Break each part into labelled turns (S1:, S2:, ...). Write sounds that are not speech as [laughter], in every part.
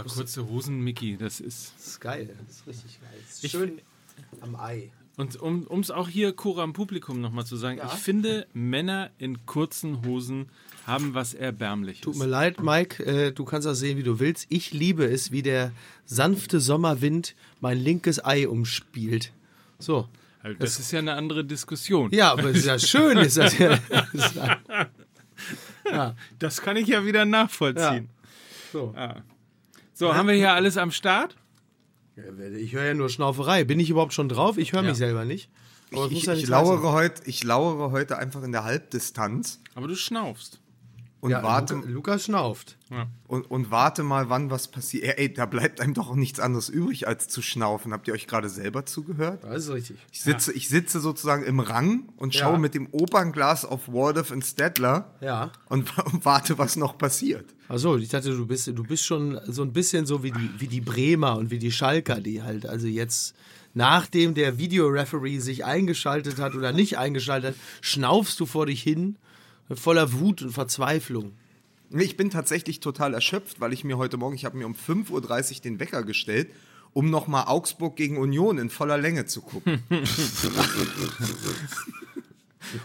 S1: Aber kurze Hosen, Mickey, das ist.
S2: Das ist geil. Das ist richtig geil. Das ist schön am Ei.
S1: Und um es auch hier Cora am Publikum nochmal zu sagen,
S2: Ja.
S1: ich finde, Männer in kurzen Hosen haben was Erbärmliches.
S2: Tut mir leid, Mike, äh, du kannst das sehen, wie du willst. Ich liebe es, wie der sanfte Sommerwind mein linkes Ei umspielt. So.
S1: Also das ist ja eine andere Diskussion.
S2: Ja, aber es ist ja schön, [laughs] ist das ja. Das ja.
S1: Das kann ich ja wieder nachvollziehen.
S2: So.
S1: So, haben wir hier alles am Start?
S2: Ich höre ja nur Schnauferei. Bin ich überhaupt schon drauf? Ich höre mich selber nicht. Aber
S3: Ich,
S2: muss ja
S3: ich,
S2: nichts
S3: lauere heute, ich lauere heute einfach in der Halbdistanz
S1: Aber du schnaufst.
S3: Und,
S2: Ja,
S3: warte,
S2: Luca, Lukas schnauft.
S3: und, und warte mal, wann was passiert. Ey, da bleibt einem doch auch nichts anderes übrig, als zu schnaufen. Habt ihr euch gerade selber zugehört?
S2: Das ist richtig.
S3: Ich sitze, ich sitze sozusagen im Rang und
S2: Ja.
S3: schaue mit dem Opernglas auf Waldorf und Stedtler
S2: Ja.
S3: und, und warte, was noch passiert.
S2: Achso, ich dachte, du bist, du bist schon so ein bisschen so wie die, wie die Bremer und wie die Schalker, die halt, also jetzt, nachdem der Videoreferee sich eingeschaltet hat oder nicht eingeschaltet hat, schnaufst du vor dich hin, voller Wut und Verzweiflung.
S3: Ich bin tatsächlich total erschöpft, weil ich mir heute Morgen, ich habe mir um 5.30 Uhr den Wecker gestellt, um nochmal Augsburg gegen Union in voller Länge zu gucken. [laughs]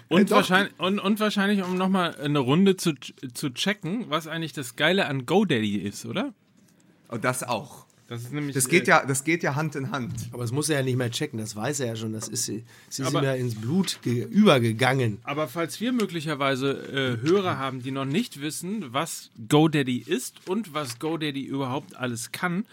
S1: Und,
S3: doch.
S1: wahrscheinlich, und, und wahrscheinlich, um nochmal eine Runde zu, zu checken, was eigentlich das Geile an GoDaddy ist, oder?
S3: Und das auch.
S1: Das ist nämlich.
S3: Das geht
S1: äh,
S3: ja, das geht ja Hand in Hand.
S2: Aber das muss er ja nicht mehr checken, das weiß er ja schon, das ist, es ist ihm
S1: Aber-
S2: ja ins Blut ge- übergegangen.
S1: Aber falls wir möglicherweise äh, Hörer haben, die noch nicht wissen, was GoDaddy ist und was GoDaddy überhaupt alles kann,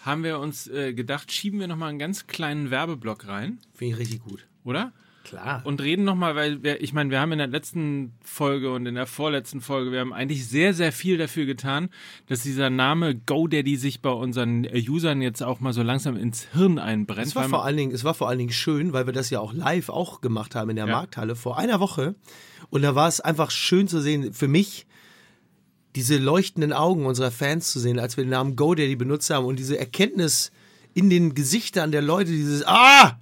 S1: haben wir uns äh, gedacht, schieben wir nochmal einen ganz kleinen Werbeblock rein,
S2: Finde ich richtig gut.
S1: oder?
S2: Klar.
S1: Und reden nochmal, weil wir, ich meine, wir haben in der letzten Folge und in der vorletzten Folge, wir haben eigentlich sehr, sehr viel dafür getan, dass dieser Name GoDaddy sich bei unseren Usern jetzt auch mal so langsam ins Hirn einbrennt.
S2: Es war, vor allen Dingen, es war vor allen Dingen schön, weil wir das ja auch live auch gemacht haben in der
S1: Ja.
S2: Markthalle vor einer Woche. Und da war es einfach schön zu sehen, für mich, diese leuchtenden Augen unserer Fans zu sehen, als wir den Namen GoDaddy benutzt haben und diese Erkenntnis in den Gesichtern der Leute, dieses Ah!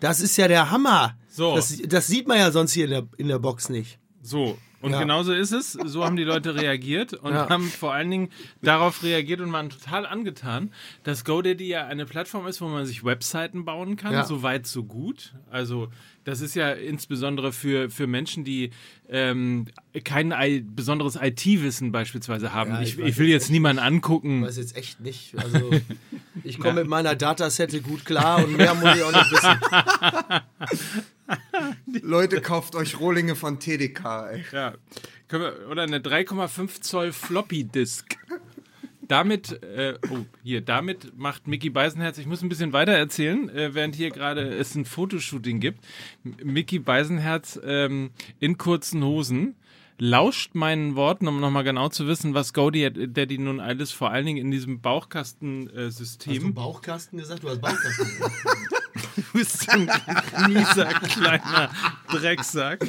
S2: Das ist ja der Hammer!
S1: So.
S2: Das, das sieht man ja sonst hier in der, in der Box nicht.
S1: So, und
S2: Ja.
S1: genauso ist es. So haben die Leute reagiert und
S2: Ja.
S1: haben vor allen Dingen darauf reagiert und waren total angetan, dass GoDaddy ja eine Plattform ist, wo man sich Webseiten bauen kann.
S2: Ja.
S1: So weit, so gut. Also, das ist ja insbesondere für, für Menschen, die ähm, kein I besonderes IT-Wissen beispielsweise haben.
S2: Ja,
S1: ich,
S2: ich
S1: ich will
S2: jetzt
S1: jetzt niemanden angucken.
S2: Ich weiß jetzt echt nicht. Also, ich komme mit meiner Datasette gut klar und mehr muss ich auch nicht wissen. [laughs] [laughs]
S3: Leute, kauft euch Rohlinge von TDK, ey.
S1: Ja. Wir, oder eine 3,5 Zoll Floppy Disk. Damit, äh, oh, hier, damit macht Mickey Beisenherz, ich muss ein bisschen weiter erzählen, äh, während hier gerade es ein Fotoshooting gibt. M Mickey Beisenherz ähm, in kurzen Hosen lauscht meinen Worten, um nochmal genau zu wissen, was GoDaddy nun alles vor allen Dingen in diesem Bauchkastensystem.
S2: Bauchkasten gesagt? Du hast Bauchkasten gesagt. [laughs] [laughs]
S1: Du bist so ein mieser kleiner Drecksack.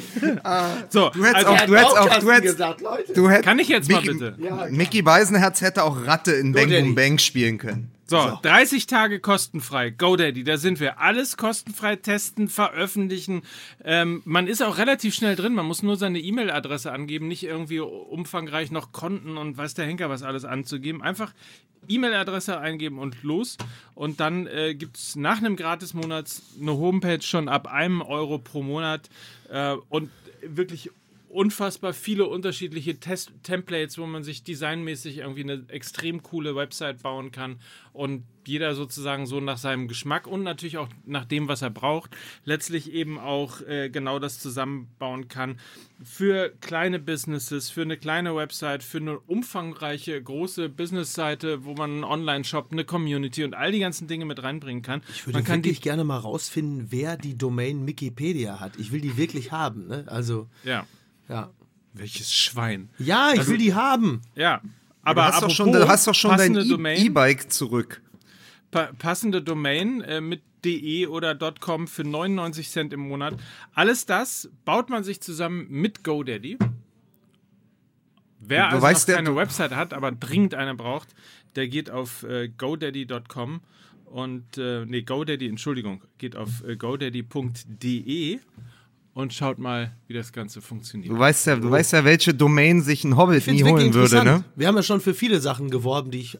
S1: So,
S3: Du hättest
S1: also,
S3: auch, du hättest auch, du hättest,
S2: gesagt, Leute.
S3: du hättest,
S1: kann ich jetzt mal
S3: Mickey-
S1: bitte?
S3: Mickey Beisenherz hätte auch Ratte in Bang. Boom Bang spielen können.
S1: So, 30 Tage kostenfrei. GoDaddy, da sind wir. Alles kostenfrei testen, veröffentlichen. Ähm, man ist auch relativ schnell drin. Man muss nur seine E-Mail-Adresse angeben, nicht irgendwie umfangreich noch Konten und weiß der Henker was alles anzugeben. Einfach E-Mail-Adresse eingeben und los. Und dann äh, gibt es nach einem Gratismonat eine Homepage schon ab einem Euro pro Monat äh, und wirklich unfassbar viele unterschiedliche Test Templates, wo man sich designmäßig irgendwie eine extrem coole Website bauen kann und jeder sozusagen so nach seinem Geschmack und natürlich auch nach dem, was er braucht, letztlich eben auch äh, genau das zusammenbauen kann. Für kleine Businesses, für eine kleine Website, für eine umfangreiche große Businessseite, wo man einen Online-Shop, eine Community und all die ganzen Dinge mit reinbringen kann.
S2: Ich würde
S1: man kann
S2: wirklich gerne mal rausfinden, wer die Domain Wikipedia hat. Ich will die wirklich haben. Ne? Also,
S1: ja.
S2: Ja.
S1: Welches Schwein.
S2: Ja, ich will die haben.
S1: Ja.
S3: Du
S1: Aber
S3: hast doch schon, du hast doch schon dein E-. E-Bike zurück.
S1: pa passende Domain äh, mit de oder .com für 99 Cent im Monat. Alles das baut man sich zusammen mit GoDaddy. Wer
S3: Du
S1: also
S3: weißt,
S1: noch keine Website hat, aber dringend eine braucht, der geht auf äh, godaddy.com und äh, nee, GoDaddy, Entschuldigung, geht auf äh, godaddy.de und schaut mal, wie das Ganze funktioniert.
S3: Du weißt ja, du weißt ja, welche Domain sich ein Hobbit nie holen würde, ne?
S2: Wir haben ja schon für viele Sachen geworben, die ich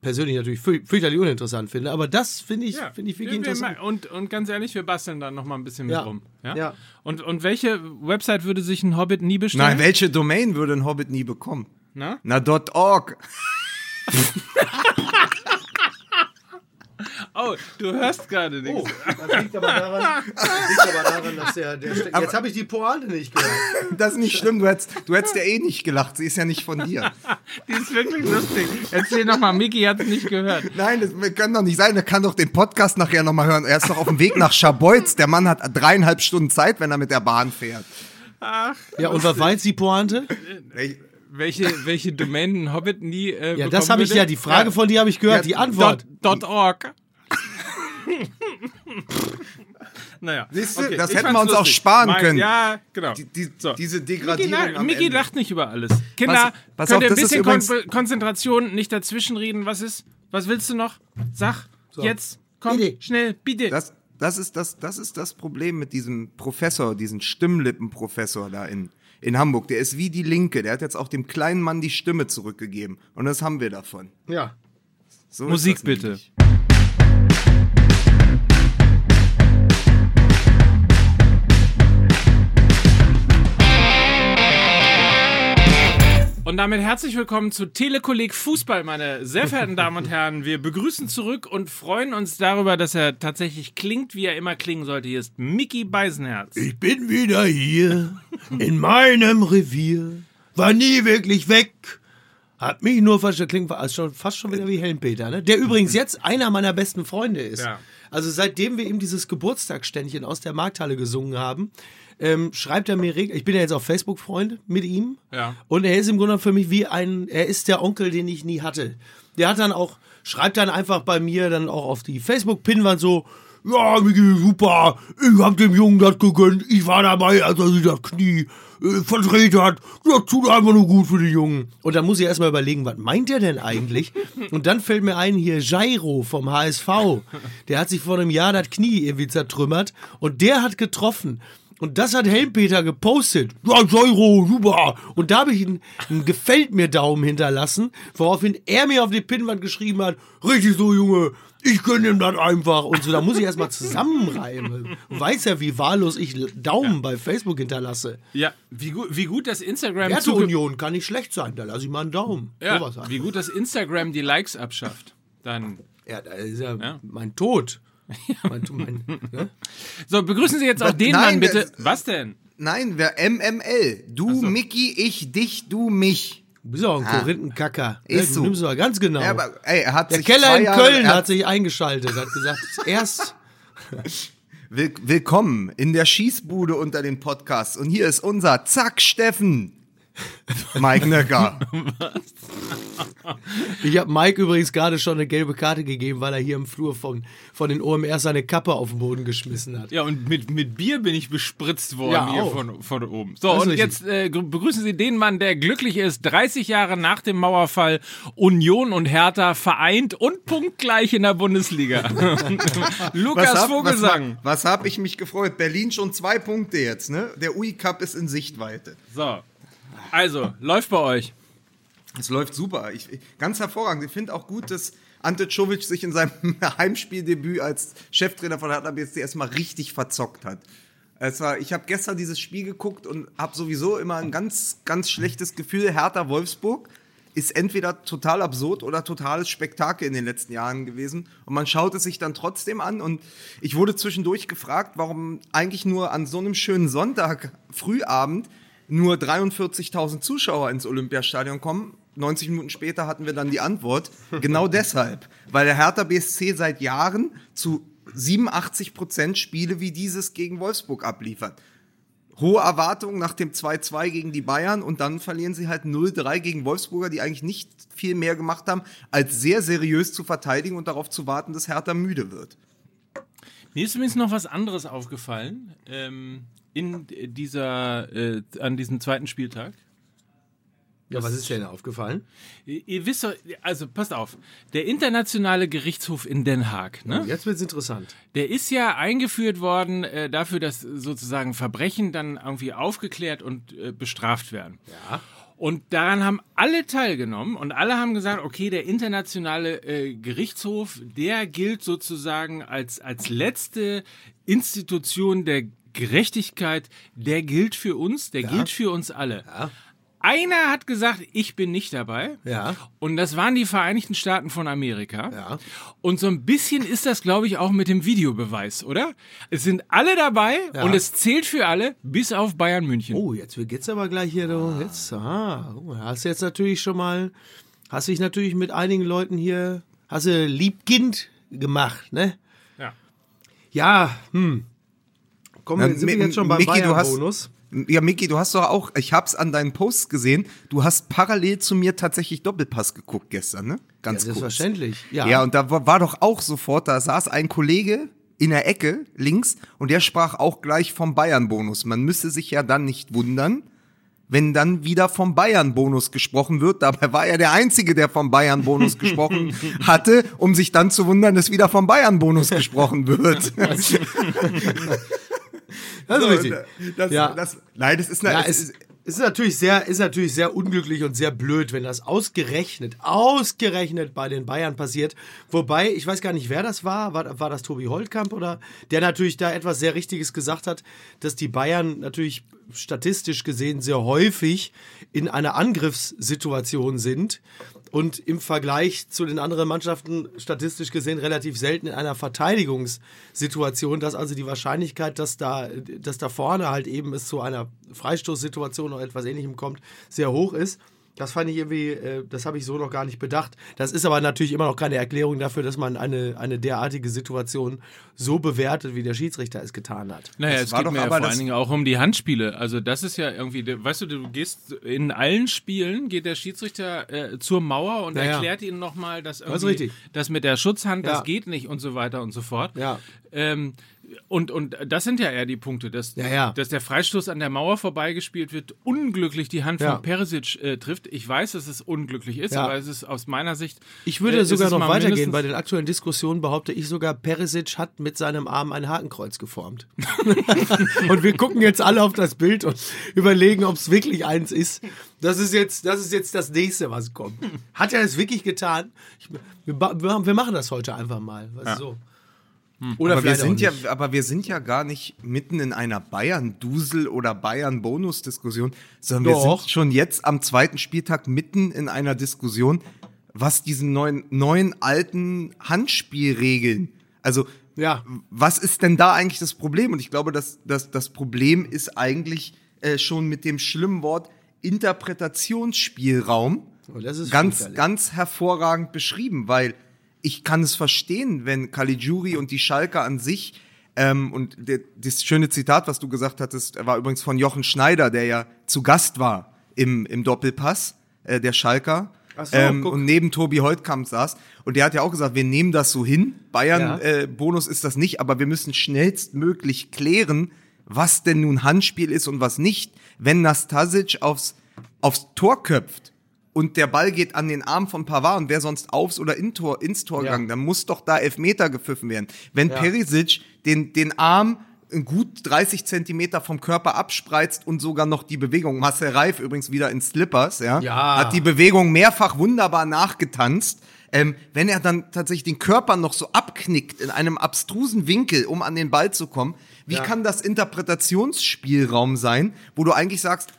S2: persönlich natürlich für- fürchterlich uninteressant finde. Aber das finde ich, finde ich wirklich
S1: wir, wir,
S2: interessant.
S1: und, und ganz ehrlich, wir basteln da noch mal ein bisschen
S2: Ja.
S1: mit rum. Ja?
S2: Ja.
S1: Und, und welche Website würde sich ein Hobbit nie bestellen?
S3: Nein, welche Domain würde ein Hobbit nie bekommen?
S1: Na?
S3: Na, .org. [laughs]
S1: Oh, du hörst gerade nichts.
S2: Oh, das liegt aber daran, [laughs] liegt aber daran dass der, der Ste- Jetzt habe ich die Pointe nicht gehört.
S3: Das ist nicht schlimm, du hättest, du hättest ja eh nicht gelacht, sie ist ja nicht von dir. [laughs]
S1: Die ist wirklich lustig. Erzähl noch mal, Miki hat es nicht gehört.
S3: Nein, das wir können doch nicht sein, der kann doch den Podcast nachher nochmal hören. Er ist doch auf dem Weg nach Scharbeutz, der Mann hat dreieinhalb Stunden Zeit, wenn er mit der Bahn fährt.
S2: Ja, und was war jetzt die Pointe?
S3: Ey,
S1: Welche, welche Domain ein Hobbit nie äh,
S2: Ja, das habe ich ja, die Frage von dir habe ich gehört,
S3: Ja,
S2: die Antwort.
S1: Dot, dot org. [laughs] naja.
S3: Siehst du,
S1: okay,
S3: das hätten wir uns auch
S1: lustig.
S3: sparen
S1: Mein-
S3: können.
S1: Ja, genau.
S3: die, die,
S1: So.
S3: Diese
S1: Miki,
S3: Degradierung
S1: Miki lacht nicht über alles. Kinder,
S3: pass
S1: könnt
S3: auf,
S1: ihr ein bisschen Kon Konzentration, nicht dazwischenreden. Was ist? Was willst du noch? Sag, jetzt, komm,
S2: Bitte.
S1: schnell, bitte.
S3: Das, das, ist das, das ist das Problem mit diesem Professor, diesen Stimmlippenprofessor da in, in Hamburg. Der ist wie die Linke. Der hat jetzt auch dem kleinen Mann die Stimme zurückgegeben. Und das haben wir davon.
S2: Ja.
S3: So
S1: Musik bitte.
S3: nämlich.
S1: Und damit herzlich willkommen zu Telekolleg Fußball, meine sehr verehrten Damen und [laughs] Herren. Wir begrüßen zurück und freuen uns darüber, dass er tatsächlich klingt, wie er immer klingen sollte. Hier ist Mickey Beisenherz.
S2: Ich bin wieder hier in meinem Revier. War nie wirklich weg. Hat mich nur verstanden. Klingt also schon, fast schon wieder wie Helmpeter, ne? Der übrigens jetzt einer meiner besten Freunde ist.
S1: Ja.
S2: Also seitdem wir ihm dieses Geburtstagsständchen aus der Markthalle gesungen haben, ähm, schreibt er mir regelmäßig. Ich bin ja jetzt auf Facebook Freund mit ihm.
S1: Ja.
S2: Und er ist im Grunde für mich wie ein, er ist der Onkel, den ich nie hatte. Der hat dann auch, schreibt dann einfach bei mir dann auch auf die Facebook-Pinwand so, ja, Miki, super, ich hab dem Jungen das gegönnt, ich war dabei, als er sich das Knie äh, verdreht hat, das tut einfach nur gut für den Jungen. Und dann muss ich erstmal überlegen, was meint er denn eigentlich? [laughs] Und dann fällt mir ein, hier Jairo vom HSV, der hat sich vor einem Jahr das Knie irgendwie zertrümmert und der hat getroffen. Und das hat Helmpeter gepostet. Ja, Jairo, super. Und da habe ich einen, einen Gefällt mir Daumen hinterlassen, woraufhin er mir auf die Pinnwand geschrieben hat, richtig so, Junge, ich gönn ihm das einfach. Und so, da muss ich erstmal zusammenreimen. Du weißt ja, wie wahllos ich Daumen bei Facebook hinterlasse.
S1: Ja, wie gut, wie gut das Instagram
S2: Werte
S1: zuge-
S2: Union kann nicht schlecht sein, da lasse ich mal einen Daumen.
S1: ja,
S2: halt.
S1: wie gut das Instagram die Likes abschafft. Dann.
S2: Ja, das ist ja,
S1: Ja.
S2: mein Tod. [laughs] Mein, mein, ne?
S1: So, begrüßen Sie jetzt auch den
S3: nein,
S1: Mann bitte.
S3: das-
S1: Was denn?
S3: Nein, wer MML. Du, Mickey, ich, dich, du, mich.
S2: Du bist auch ein
S3: Ah.
S2: Korinthenkacker.
S3: Ist
S2: du
S3: so.
S2: nimmst aber ganz genau.
S3: Ja, aber, ey, er hat
S2: Der
S3: sich
S2: Keller in
S3: Jahre,
S2: Köln
S3: er
S2: hat sich eingeschaltet, hat gesagt, [laughs] erst
S3: Will willkommen in der Schießbude unter den Podcasts. Und hier ist unser Zack Steffen. Mike Nöcker. [laughs]
S2: Ich habe Mike übrigens gerade schon eine gelbe Karte gegeben, weil er hier im Flur von, von den OMR seine Kappe auf den Boden geschmissen hat.
S1: Ja, und mit, mit Bier bin ich bespritzt worden
S2: Ja,
S1: hier von, von oben. So, und
S2: richtig.
S1: jetzt äh, grü- begrüßen Sie den Mann, der glücklich ist, 30 Jahre nach dem Mauerfall Union und Hertha vereint und punktgleich in der Bundesliga. [laughs] Lukas
S3: hab-
S1: Vogelsang.
S3: Was, was hab ich mich gefreut? Berlin schon zwei Punkte jetzt, ne? Der UI Cup ist in Sichtweite.
S1: So. Also, läuft bei euch.
S3: Es läuft super. Ich, ganz hervorragend. Ich finde auch gut, dass Ante Czovic sich in seinem [laughs] Heimspieldebüt als Cheftrainer von Hertha BSC erstmal richtig verzockt hat. Es war, ich habe gestern dieses Spiel geguckt und habe sowieso immer ein ganz, ganz schlechtes Gefühl. Hertha Wolfsburg ist entweder total absurd oder totales Spektakel in den letzten Jahren gewesen. Und man schaut es sich dann trotzdem an. Und ich wurde zwischendurch gefragt, warum eigentlich nur an so einem schönen Sonntag, Frühabend, nur 43.000 Zuschauer ins Olympiastadion kommen. 90 Minuten später hatten wir dann die Antwort. Genau [laughs] deshalb. Weil der Hertha BSC seit Jahren zu 87 Prozent Spiele wie dieses gegen Wolfsburg abliefert. Hohe Erwartungen nach dem 2-2 gegen die Bayern und dann verlieren sie halt 0-3 gegen Wolfsburger, die eigentlich nicht viel mehr gemacht haben, als sehr seriös zu verteidigen und darauf zu warten, dass Hertha müde wird.
S1: Mir ist übrigens noch was anderes aufgefallen ähm, in dieser, äh, an diesem zweiten Spieltag.
S2: Ja, was ist denn aufgefallen?
S1: Ihr, ihr wisst doch, also passt auf, der internationale Gerichtshof in Den Haag, ne?
S2: Jetzt wird's interessant.
S1: Der ist ja eingeführt worden äh, dafür, dass sozusagen Verbrechen dann irgendwie aufgeklärt und äh, bestraft werden.
S2: Ja.
S1: Und daran haben alle teilgenommen und alle haben gesagt, okay, der internationale äh, Gerichtshof, der gilt sozusagen als, als letzte Institution der Gerechtigkeit, der gilt für uns, der gilt für uns alle.
S2: Ja.
S1: Einer hat gesagt, ich bin nicht dabei.
S2: Ja.
S1: Und das waren die Vereinigten Staaten von Amerika.
S2: Ja.
S1: Und so ein bisschen ist das, glaube ich, auch mit dem Videobeweis, oder? Es sind alle dabei
S2: Ja.
S1: und es zählt für alle, bis auf Bayern München.
S2: Oh, jetzt geht's aber gleich hier. Du, jetzt, oh, hast jetzt natürlich schon mal, hast dich natürlich mit einigen Leuten hier, hast du Liebkind gemacht, ne?
S1: Ja.
S2: Ja, hm. Komm,
S3: Na,
S2: sind wir jetzt schon beim
S3: Micky, du hast-
S2: Bayern-Bonus?
S3: Ja, Miki, du hast doch auch, ich hab's an deinen Posts gesehen, du hast parallel zu mir tatsächlich Doppelpass geguckt gestern, ne?
S2: Ja,
S3: Ganz kurz.
S2: selbstverständlich.
S3: Ja.
S2: Ja,
S3: und da war, war doch auch sofort, da saß ein Kollege in der Ecke links und der sprach auch gleich vom Bayern-Bonus. Man müsste sich ja dann nicht wundern, wenn dann wieder vom Bayern-Bonus gesprochen wird. Dabei war er der Einzige, der vom Bayern-Bonus [laughs] gesprochen hatte, um sich dann zu wundern, dass wieder vom Bayern-Bonus gesprochen wird. [laughs]
S2: das ist richtig.
S3: Das,
S2: Ja.
S3: das, nein, das ist, eine,
S2: Ja,
S3: es ist
S2: ist natürlich sehr, ist natürlich sehr unglücklich und sehr blöd, wenn das ausgerechnet, ausgerechnet bei den Bayern passiert. Wobei, ich weiß gar nicht, wer das war. War, war das Tobi Holtkamp oder? Der natürlich da etwas sehr Richtiges gesagt hat, dass die Bayern natürlich statistisch gesehen sehr häufig in einer Angriffssituation sind und im Vergleich zu den anderen Mannschaften statistisch gesehen relativ selten in einer Verteidigungssituation, dass also die Wahrscheinlichkeit, dass da, dass da vorne halt eben es zu einer Freistoßsituation oder etwas ähnlichem kommt, sehr hoch ist. Das fand ich irgendwie, äh, das habe ich so noch gar nicht bedacht. Das ist aber natürlich immer noch keine Erklärung dafür, dass man eine, eine derartige Situation so bewertet, wie der Schiedsrichter es getan hat.
S1: Naja,
S3: Das
S1: es
S3: war
S1: geht
S3: doch
S1: mir ja
S3: aber
S1: vor allen Dingen auch um die Handspiele. Also das ist ja irgendwie, weißt du, du gehst in allen Spielen, geht der Schiedsrichter äh, zur Mauer und
S2: Ja, ja.
S1: erklärt ihnen nochmal, dass
S2: ist
S1: irgendwie
S2: richtig.
S1: das mit der Schutzhand,
S2: Ja.
S1: das geht nicht und so weiter und so fort.
S2: Ja.
S1: Ähm, und, und das sind ja eher die Punkte, dass,
S2: Ja, ja.
S1: dass der Freistoß an der Mauer vorbeigespielt wird, unglücklich die Hand
S2: Ja.
S1: von Perisic äh, trifft. Ich weiß, dass es unglücklich ist,
S2: Ja.
S1: aber es ist aus meiner Sicht.
S2: Ich würde
S1: äh,
S2: sogar noch weitergehen. Bei den aktuellen Diskussionen behaupte ich sogar, Perisic hat mit seinem Arm ein Hakenkreuz geformt. [laughs] und wir gucken jetzt alle auf das Bild und überlegen, ob es wirklich eins ist. Das ist jetzt, das ist jetzt das nächste, was kommt. Hat er es wirklich getan? Ich, wir, wir machen das heute einfach mal. Weißt du, so. Oder
S3: aber wir sind ja, aber wir sind ja gar nicht mitten in einer Bayern-Dusel oder Bayern-Bonus-Diskussion, sondern wir
S2: Doch.
S3: sind schon jetzt am zweiten Spieltag mitten in einer Diskussion, was diesen neuen, neuen alten Handspielregeln, also
S2: Ja.
S3: was ist denn da eigentlich das Problem? Und ich glaube, dass, dass das Problem ist eigentlich äh, schon mit dem schlimmen Wort Interpretationsspielraum
S2: Oh,
S3: ganz, ganz hervorragend beschrieben, weil ich kann es verstehen, wenn Caligiuri und die Schalker an sich ähm, und der, das schöne Zitat, was du gesagt hattest, war übrigens von Jochen Schneider, der ja zu Gast war im, im Doppelpass, äh, der Schalker.
S2: So,
S3: ähm, und neben Tobi Holtkamp saß. Und der hat ja auch gesagt, wir nehmen das so hin. Bayern
S2: Ja.
S3: äh, Bonus ist das nicht, aber wir müssen schnellstmöglich klären, was denn nun Handspiel ist und was nicht. Wenn Nastasic aufs, aufs Tor köpft und der Ball geht an den Arm von Pavard und wer sonst aufs oder in Tor, ins Tor
S2: Ja.
S3: gegangen, dann muss doch da Elfmeter gepfiffen werden. Wenn
S2: Ja.
S3: Perisic den, den Arm gut 30 Zentimeter vom Körper abspreizt und sogar noch die Bewegung, Marcel Reif übrigens wieder in Slippers, ja,
S2: Ja.
S3: hat die Bewegung mehrfach wunderbar nachgetanzt. Ähm, wenn er dann tatsächlich den Körper noch so abknickt in einem abstrusen Winkel, um an den Ball zu kommen, wie
S2: Ja.
S3: kann das Interpretationsspielraum sein, wo du eigentlich sagst,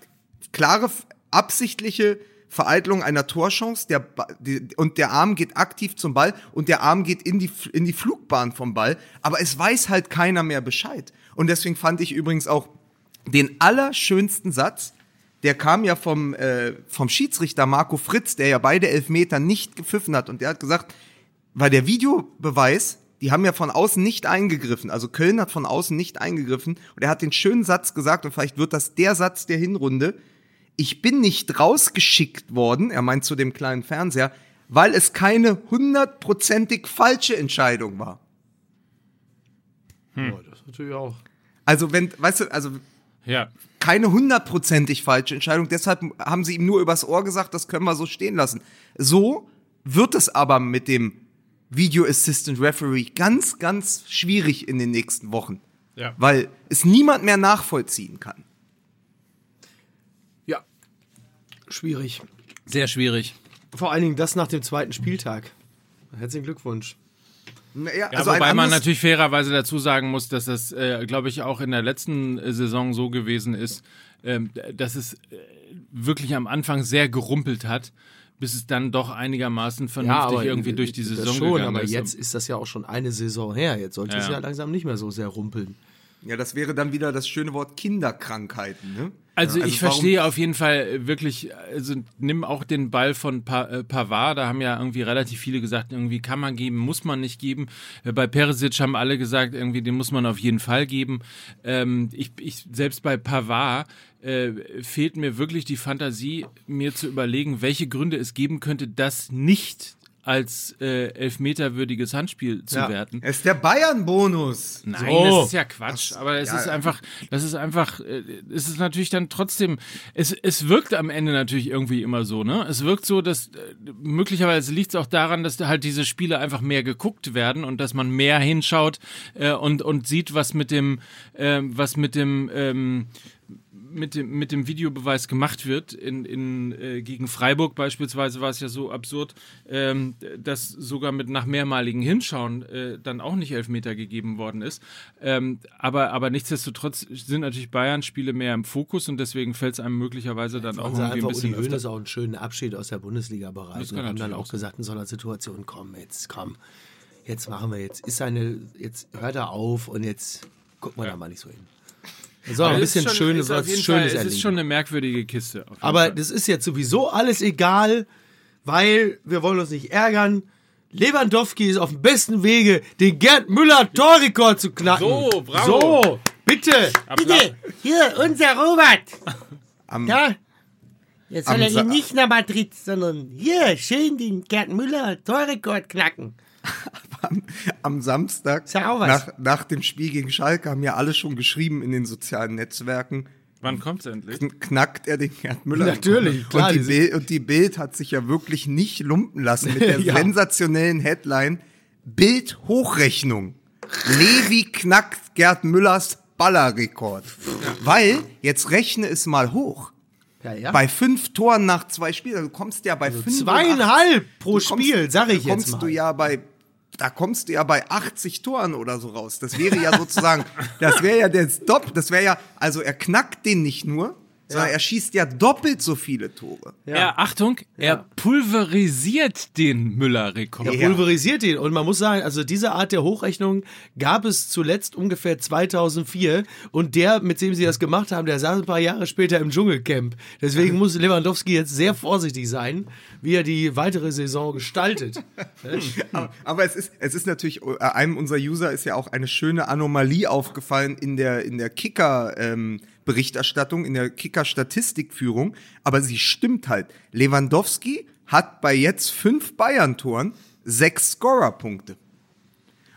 S3: klare, absichtliche Vereitlung einer Torchance der, die, und der Arm geht aktiv zum Ball und der Arm geht in die, in die Flugbahn vom Ball, aber es weiß halt keiner mehr Bescheid. Und deswegen fand ich übrigens auch den allerschönsten Satz, der kam ja vom, äh, vom Schiedsrichter Marco Fritz, der ja beide Elfmeter nicht gepfiffen hat. Und der hat gesagt, weil der Videobeweis, die haben ja von außen nicht eingegriffen. Also Köln hat von außen nicht eingegriffen. Und er hat den schönen Satz gesagt, und vielleicht wird das der Satz der Hinrunde. Ich bin nicht rausgeschickt worden, er meint zu dem kleinen Fernseher, weil es keine hundertprozentig falsche Entscheidung war.
S2: Oh, das ist natürlich auch.
S3: Also wenn, weißt du, also
S1: Ja.
S3: keine hundertprozentig falsche Entscheidung. Deshalb haben sie ihm nur übers Ohr gesagt, das können wir so stehen lassen. So wird es aber mit dem Video Assistant Referee ganz, ganz schwierig in den nächsten Wochen.
S1: Ja.
S3: Weil es niemand mehr nachvollziehen kann.
S2: Ja. Schwierig.
S1: Sehr schwierig.
S2: Vor allen Dingen das nach dem zweiten Spieltag. Herzlichen Glückwunsch.
S3: Naja,
S1: Ja,
S3: also
S1: wobei man natürlich fairerweise dazu sagen muss, dass das, äh, glaube ich, auch in der letzten äh, Saison so gewesen ist, ähm, dass es äh, wirklich am Anfang sehr gerumpelt hat, bis es dann doch einigermaßen vernünftig irgendwie durch die
S2: das
S1: Saison
S2: schon,
S1: gegangen
S2: aber
S1: ist.
S2: jetzt ist das ja auch schon eine Saison her. Jetzt sollte es
S1: Ja.
S2: ja langsam nicht mehr so sehr rumpeln.
S3: Ja, das wäre dann wieder das schöne Wort Kinderkrankheiten. Ne?
S1: Also,
S3: Ja,
S1: ich verstehe auf jeden Fall äh, wirklich, also nimm auch den Ball von äh, Pavard, da haben ja irgendwie relativ viele gesagt, irgendwie kann man geben, muss man nicht geben. Äh, bei Perisic haben alle gesagt, irgendwie den muss man auf jeden Fall geben. Ähm, ich, ich, selbst bei Pavard äh, fehlt mir wirklich die Fantasie, mir zu überlegen, welche Gründe es geben könnte, das nicht als äh, elfmeterwürdiges Handspiel zu
S2: Ja.
S1: werten.
S3: Es ist der Bayern-Bonus.
S1: Nein,
S2: So.
S1: das ist ja Quatsch. Aber es
S3: ja,
S1: ist einfach, das ist einfach, äh, es ist natürlich dann trotzdem, es, es wirkt am Ende natürlich irgendwie immer so, ne? Es wirkt so, dass äh, möglicherweise liegt es auch daran, dass da halt diese Spiele einfach mehr geguckt werden und dass man mehr hinschaut äh, und, und sieht, was mit dem, äh, was mit dem, ähm, mit dem, mit dem Videobeweis gemacht wird. In, in, äh, gegen Freiburg beispielsweise war es ja so absurd, ähm, dass sogar mit nach mehrmaligen Hinschauen äh, dann auch nicht Elfmeter gegeben worden ist. Ähm, aber, aber nichtsdestotrotz sind natürlich Bayern-Spiele mehr im Fokus und deswegen fällt es einem möglicherweise dann auch
S2: sie
S1: irgendwie ein
S2: einfach Uli
S1: bisschen
S2: Hoeneß auch einen schönen Abschied aus der Bundesliga bereiten und haben dann auch
S1: auch
S2: gesagt in so einer Situation, komm, jetzt komm, jetzt machen wir jetzt, ist eine, jetzt hört er auf und jetzt gucken wir da mal nicht so hin. Das soll
S1: Aber
S2: ein bisschen
S1: schon-
S2: schönes,
S1: ist
S2: Schönes
S1: Fall, Es
S2: erleben.
S1: ist schon eine merkwürdige Kiste. auf jeden
S2: Aber
S1: Fall.
S2: das ist jetzt sowieso alles egal, weil wir wollen uns nicht ärgern. Lewandowski ist auf dem besten Wege, den Gerd Müller Torrekord zu knacken.
S1: So, bravo.
S2: So, bitte.
S4: Bitte, hier, unser Robert.
S3: Am,
S4: Ja. Jetzt soll
S3: Am
S4: er eben nicht nach Madrid, sondern hier schön den Gerd Müller Torrekord knacken. [laughs]
S3: am Samstag,
S4: Ist ja auch was.
S3: nach, nach dem Spiel gegen Schalke, haben ja alle schon geschrieben in den sozialen Netzwerken,
S1: Wann kommt's endlich?
S3: kn- knackt er den Gerd Müller.
S2: Natürlich, klar,
S3: Und die,
S2: die
S3: Bild, und die Bild hat sich ja wirklich nicht lumpen lassen mit [laughs] der
S2: Ja.
S3: sensationellen Headline Bild Hochrechnung. Levi knackt Gerd Müllers Ballerrekord. Weil, jetzt rechne es mal hoch.
S2: Ja, ja.
S3: Bei fünf Toren nach zwei Spielen, du kommst ja bei fünf
S2: Zweieinhalb pro
S3: kommst-
S2: Spiel, sag ich jetzt
S3: kommst
S2: mal.
S3: du ja bei da kommst du ja bei 80 Toren oder so raus. Das wäre ja sozusagen, das wäre ja der Stop, das wäre ja, also er knackt den nicht nur, sondern er schießt ja doppelt so viele Tore.
S1: Er, Achtung, er pulverisiert den Müller-Rekord.
S2: Er pulverisiert ihn. Und man muss sagen, also diese Art der Hochrechnung gab es zuletzt ungefähr 2004. Und der, mit dem sie das gemacht haben, der saß ein paar Jahre später im Dschungelcamp. Deswegen muss Lewandowski jetzt sehr vorsichtig sein, wie er die weitere Saison gestaltet.
S3: Aber, [laughs] aber es ist, es ist natürlich, äh, einem unserer User ist ja auch eine schöne Anomalie aufgefallen in der, in der Kicker, ähm, Berichterstattung, in der Kicker-Statistikführung. Aber sie stimmt halt. Lewandowski hat bei jetzt fünf Bayern-Toren sechs Scorer-Punkte.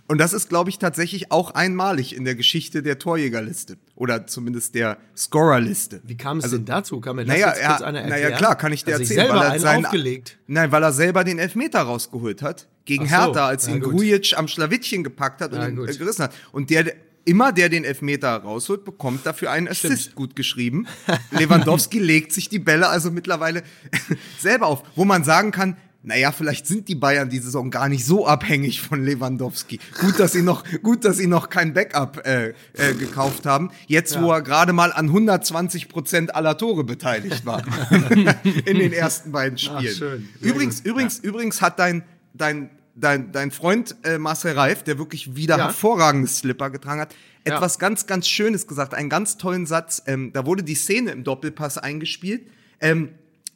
S3: Und das ist, glaube ich, tatsächlich auch einmalig in der Geschichte der Torjägerliste. Oder zumindest der Scorerliste.
S2: Wie kam es
S3: Also,
S2: denn dazu? Kann mir das
S3: Naja,
S2: jetzt kurz
S3: er,
S2: einer erklären?
S3: naja, klar, kann ich dir
S2: sich
S3: erzählen.
S2: selber
S3: weil er
S2: einen
S3: seinen-
S2: aufgelegt.
S3: Nein, weil er selber den Elfmeter rausgeholt hat gegen
S2: so,
S3: Hertha, als ihn
S2: gut.
S3: Grujic am Schlawittchen gepackt hat und ihn
S2: gut.
S3: äh, gerissen hat. Und der- immer der den Elfmeter rausholt, bekommt dafür einen Assist gut geschrieben. Lewandowski [laughs] legt sich die Bälle also mittlerweile selber auf, wo man sagen kann, naja, vielleicht sind die Bayern die Saison gar nicht so abhängig von Lewandowski. Gut, dass sie noch, gut, dass sie noch kein Backup äh, äh, gekauft haben. Jetzt, wo er gerade mal an 120 Prozent aller Tore beteiligt war [laughs] in den ersten beiden Spielen.
S2: schön. Sehr
S3: Übrigens, übrigens, übrigens hat dein dein dein dein Freund äh, Marcel Reif, der wirklich wieder
S2: Ja.
S3: hervorragende Slipper getragen hat,
S2: Ja.
S3: etwas ganz ganz Schönes gesagt, einen ganz tollen Satz. Ähm, da wurde die Szene im Doppelpass eingespielt. Ähm,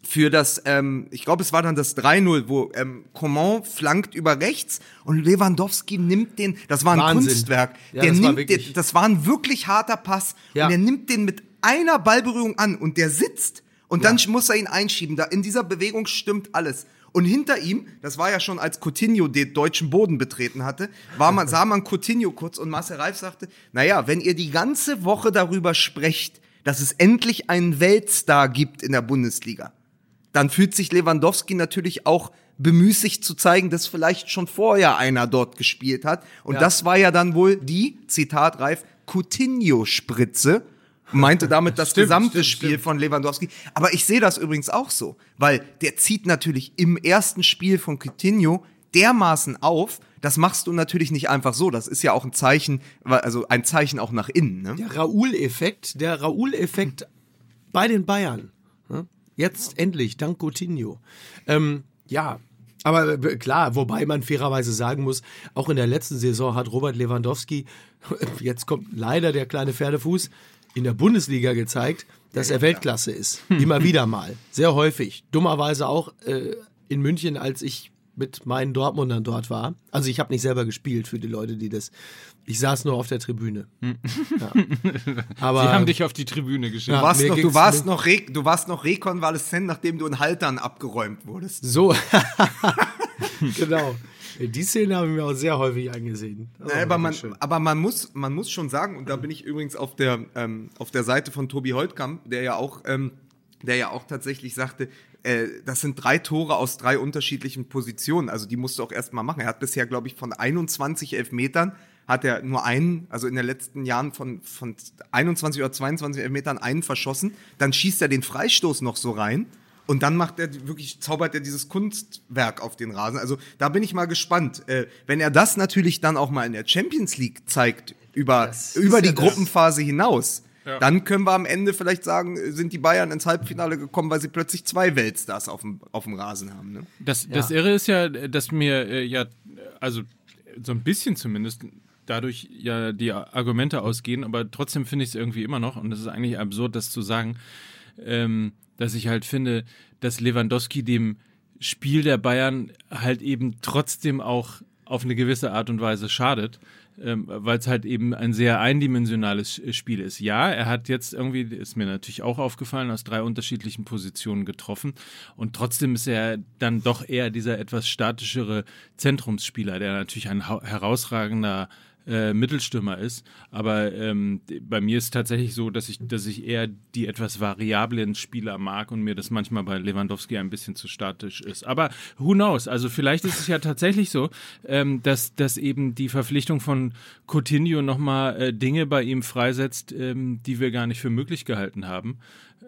S3: für das, ähm, ich glaube, es war dann das 3-0, wo ähm, Coman flankt über rechts und Lewandowski nimmt den, das war ein
S2: Wahnsinn.
S3: Kunstwerk,
S2: Ja,
S3: der
S2: das war
S3: nimmt
S2: wirklich-
S3: den, das war ein wirklich harter Pass
S2: Ja.
S3: und er nimmt den mit einer Ballberührung an und der sitzt und dann muss er ihn einschieben. Da in dieser Bewegung stimmt alles. Und hinter ihm, das war ja schon als Coutinho den deutschen Boden betreten hatte, war man, sah man Coutinho kurz und Marcel Reif sagte, naja, wenn ihr die ganze Woche darüber sprecht, dass es endlich einen Weltstar gibt in der Bundesliga, dann fühlt sich Lewandowski natürlich auch bemüßigt zu zeigen, dass vielleicht schon vorher einer dort gespielt hat. Und
S2: Ja.
S3: das war ja dann wohl die, Zitat Reif, Coutinho-Spritze. Meinte damit das
S1: Stimmt,
S3: gesamte
S1: stimmt,
S3: Spiel
S1: stimmt.
S3: von Lewandowski. Aber ich sehe das übrigens auch so, weil der zieht natürlich im ersten Spiel von Coutinho dermaßen auf, das machst du natürlich nicht einfach so. Das ist ja auch ein Zeichen, also ein Zeichen auch nach innen. Ne?
S2: Der Raoul-Effekt, der Raoul-Effekt bei den Bayern. ne? Jetzt endlich, dank Coutinho. Ähm, ja, aber äh, klar, wobei man fairerweise sagen muss, auch in der letzten Saison hat Robert Lewandowski, [laughs] jetzt kommt leider der kleine Pferdefuß, in der Bundesliga gezeigt, dass er Weltklasse ist. Immer wieder mal. Sehr häufig. Dummerweise auch äh, in München, als ich mit meinen Dortmundern dort war. Also ich habe nicht selber gespielt für die Leute, die das. Ich saß nur auf der Tribüne. Ja. [laughs] Aber
S1: Sie haben dich auf die Tribüne geschickt.
S3: Du warst,
S2: mir
S3: noch, du, warst noch re, du warst noch rekonvaleszent, nachdem du in Haltern abgeräumt wurdest.
S2: So. [laughs] genau. Die Szene habe ich mir auch sehr häufig angesehen.
S3: Naja, aber man, aber man muss, man muss schon sagen, und da bin ich übrigens auf der, ähm, auf der Seite von Tobi Holtkamp, der ja auch, ähm, der ja auch tatsächlich sagte, äh, das sind drei Tore aus drei unterschiedlichen Positionen. Also die musst du auch erstmal machen. Er hat bisher, glaube ich, von 21 Elfmetern hat er nur einen, also in den letzten Jahren von, von 21 oder 22 Elfmetern einen verschossen. Dann schießt er den Freistoß noch so rein. Und dann macht er wirklich, zaubert er dieses Kunstwerk auf den Rasen. Also da bin ich mal gespannt. Äh, wenn er das natürlich dann auch mal in der Champions League zeigt, über, über die
S2: ja das.
S3: Gruppenphase hinaus, dann können wir am Ende vielleicht sagen, äh, sind die Bayern ins Halbfinale gekommen, weil sie plötzlich zwei Weltstars auf dem, auf dem Rasen haben. Ne?
S1: Das, das Irre ist ja, dass mir äh, ja, also so ein bisschen zumindest dadurch ja die Argumente ausgehen, aber trotzdem finde ich es irgendwie immer noch, und das ist eigentlich absurd, das zu sagen, ähm, dass ich halt finde, dass Lewandowski dem Spiel der Bayern halt eben trotzdem auch auf eine gewisse Art und Weise schadet, ähm, weil es halt eben ein sehr eindimensionales Spiel ist. Ja, er hat jetzt irgendwie, ist mir natürlich auch aufgefallen, aus drei unterschiedlichen Positionen getroffen und trotzdem ist er dann doch eher dieser etwas statischere Zentrumsspieler, der natürlich ein herausragender äh, Mittelstürmer ist. Aber ähm, bei mir ist tatsächlich so, dass ich, dass ich eher die etwas variablen Spieler mag und mir das manchmal bei Lewandowski ein bisschen zu statisch ist. Aber who knows? Also vielleicht ist es ja tatsächlich so, ähm, dass, dass eben die Verpflichtung von Coutinho nochmal äh, Dinge bei ihm freisetzt, ähm, die wir gar nicht für möglich gehalten haben.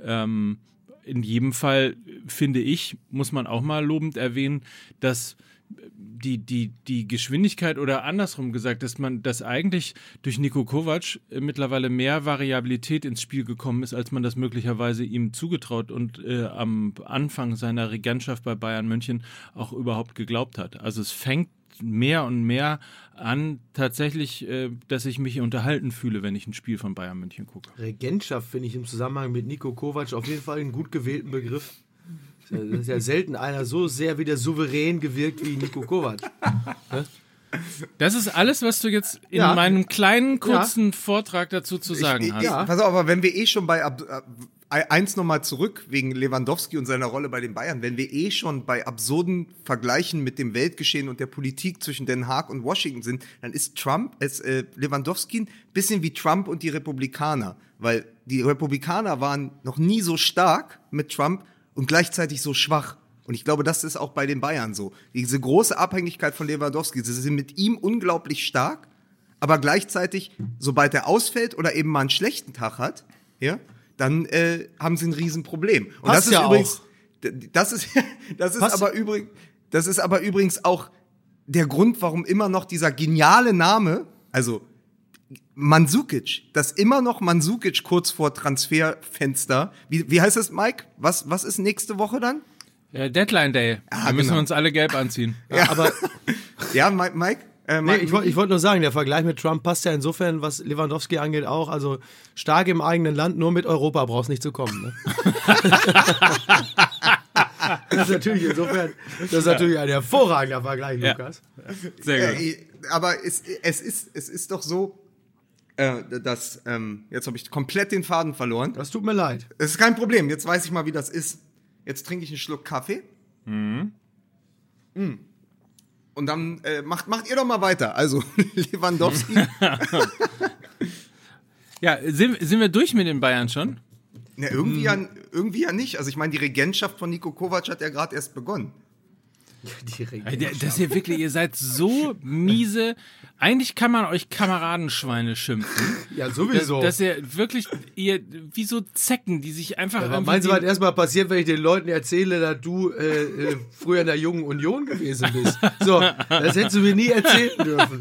S1: Ähm, in jedem Fall finde ich, muss man auch mal lobend erwähnen, dass die, die, die Geschwindigkeit oder andersrum gesagt, dass man, dass eigentlich durch Nico Kovac äh, mittlerweile mehr Variabilität ins Spiel gekommen ist, als man das möglicherweise ihm zugetraut und äh, am Anfang seiner Regentschaft bei Bayern München auch überhaupt geglaubt hat. Also es fängt mehr und mehr an, tatsächlich, äh, dass ich mich unterhalten fühle, wenn ich ein Spiel von Bayern München gucke.
S2: Regentschaft finde ich im Zusammenhang mit Nico Kovac auf jeden Fall einen gut gewählten Begriff. Es ist ja selten einer so sehr wieder souverän gewirkt wie Nico Kovac. [laughs]
S1: Das ist alles, was du jetzt in
S2: Ja.
S1: meinem kleinen, kurzen Vortrag dazu zu sagen
S3: ich,
S1: hast.
S3: ich, Pass auf, aber wenn wir eh schon bei ab, äh, eins nochmal zurück wegen Lewandowski und seiner Rolle bei den Bayern, wenn wir eh schon bei absurden Vergleichen mit dem Weltgeschehen und der Politik zwischen Den Haag und Washington sind, dann ist Trump, es, äh, Lewandowski ein bisschen wie Trump und die Republikaner, weil die Republikaner waren noch nie so stark mit Trump und gleichzeitig so schwach. Und ich glaube, das ist auch bei den Bayern so. Diese große Abhängigkeit von Lewandowski. Sie sind mit ihm unglaublich stark, aber gleichzeitig, sobald er ausfällt oder eben mal einen schlechten Tag hat, ja, dann äh, haben sie ein Riesenproblem. Und
S2: Passt
S3: das ist
S2: ja
S3: übrigens, d- das ist, [laughs] das ist
S2: Passt-
S3: aber übrigens, das ist aber übrigens auch der Grund, warum immer noch dieser geniale Name, also Mandzukic, dass immer noch Mandzukic kurz vor Transferfenster, wie, wie heißt es, Mike? Was, was ist nächste Woche dann?
S1: Äh, Deadline Day.
S3: Ah,
S1: da müssen
S3: genau.
S1: wir uns alle gelb anziehen. [laughs]
S2: Ja, aber [laughs]
S3: Ja, Mike? Mike? Äh,
S2: nee,
S3: Mike
S2: ich wollte ich wollt nur sagen, der Vergleich mit Trump passt ja insofern, was Lewandowski angeht, auch. Also stark im eigenen Land, nur mit Europa brauchst nicht zu kommen. Ne? [laughs] das ist natürlich insofern, das ist natürlich ein hervorragender Vergleich,
S1: Ja.
S2: Lukas.
S1: Sehr gut.
S3: Äh, aber es, es, ist, es ist doch so, äh, dass, ähm, jetzt habe ich komplett den Faden verloren.
S2: Das tut mir leid.
S3: Es ist kein Problem, jetzt weiß ich mal, wie das ist. Jetzt trinke ich einen Schluck Kaffee. Mm. Und dann äh, macht, macht ihr doch mal weiter. Also, [laughs] Lewandowski. [laughs]
S1: Ja, sind, sind wir durch mit den Bayern schon?
S3: ne, irgendwie, ja, irgendwie ja nicht. Also, ich meine, die Regentschaft von Nico Kovac hat ja gerade erst begonnen.
S2: Direkt.
S1: Ey, der- Das ihr wirklich, ihr seid so miese. Eigentlich kann man euch Kameradenschweine schimpfen.
S2: Ja,
S1: Dass,
S2: sowieso.
S1: dass ihr wirklich, ihr, wie so Zecken, die sich einfach
S2: aber
S1: irgendwie
S2: meinst du, was erstmal passiert, wenn ich den Leuten erzähle, dass du äh, äh, früher in der Jungen Union gewesen bist? So, das hättest du mir nie erzählen dürfen.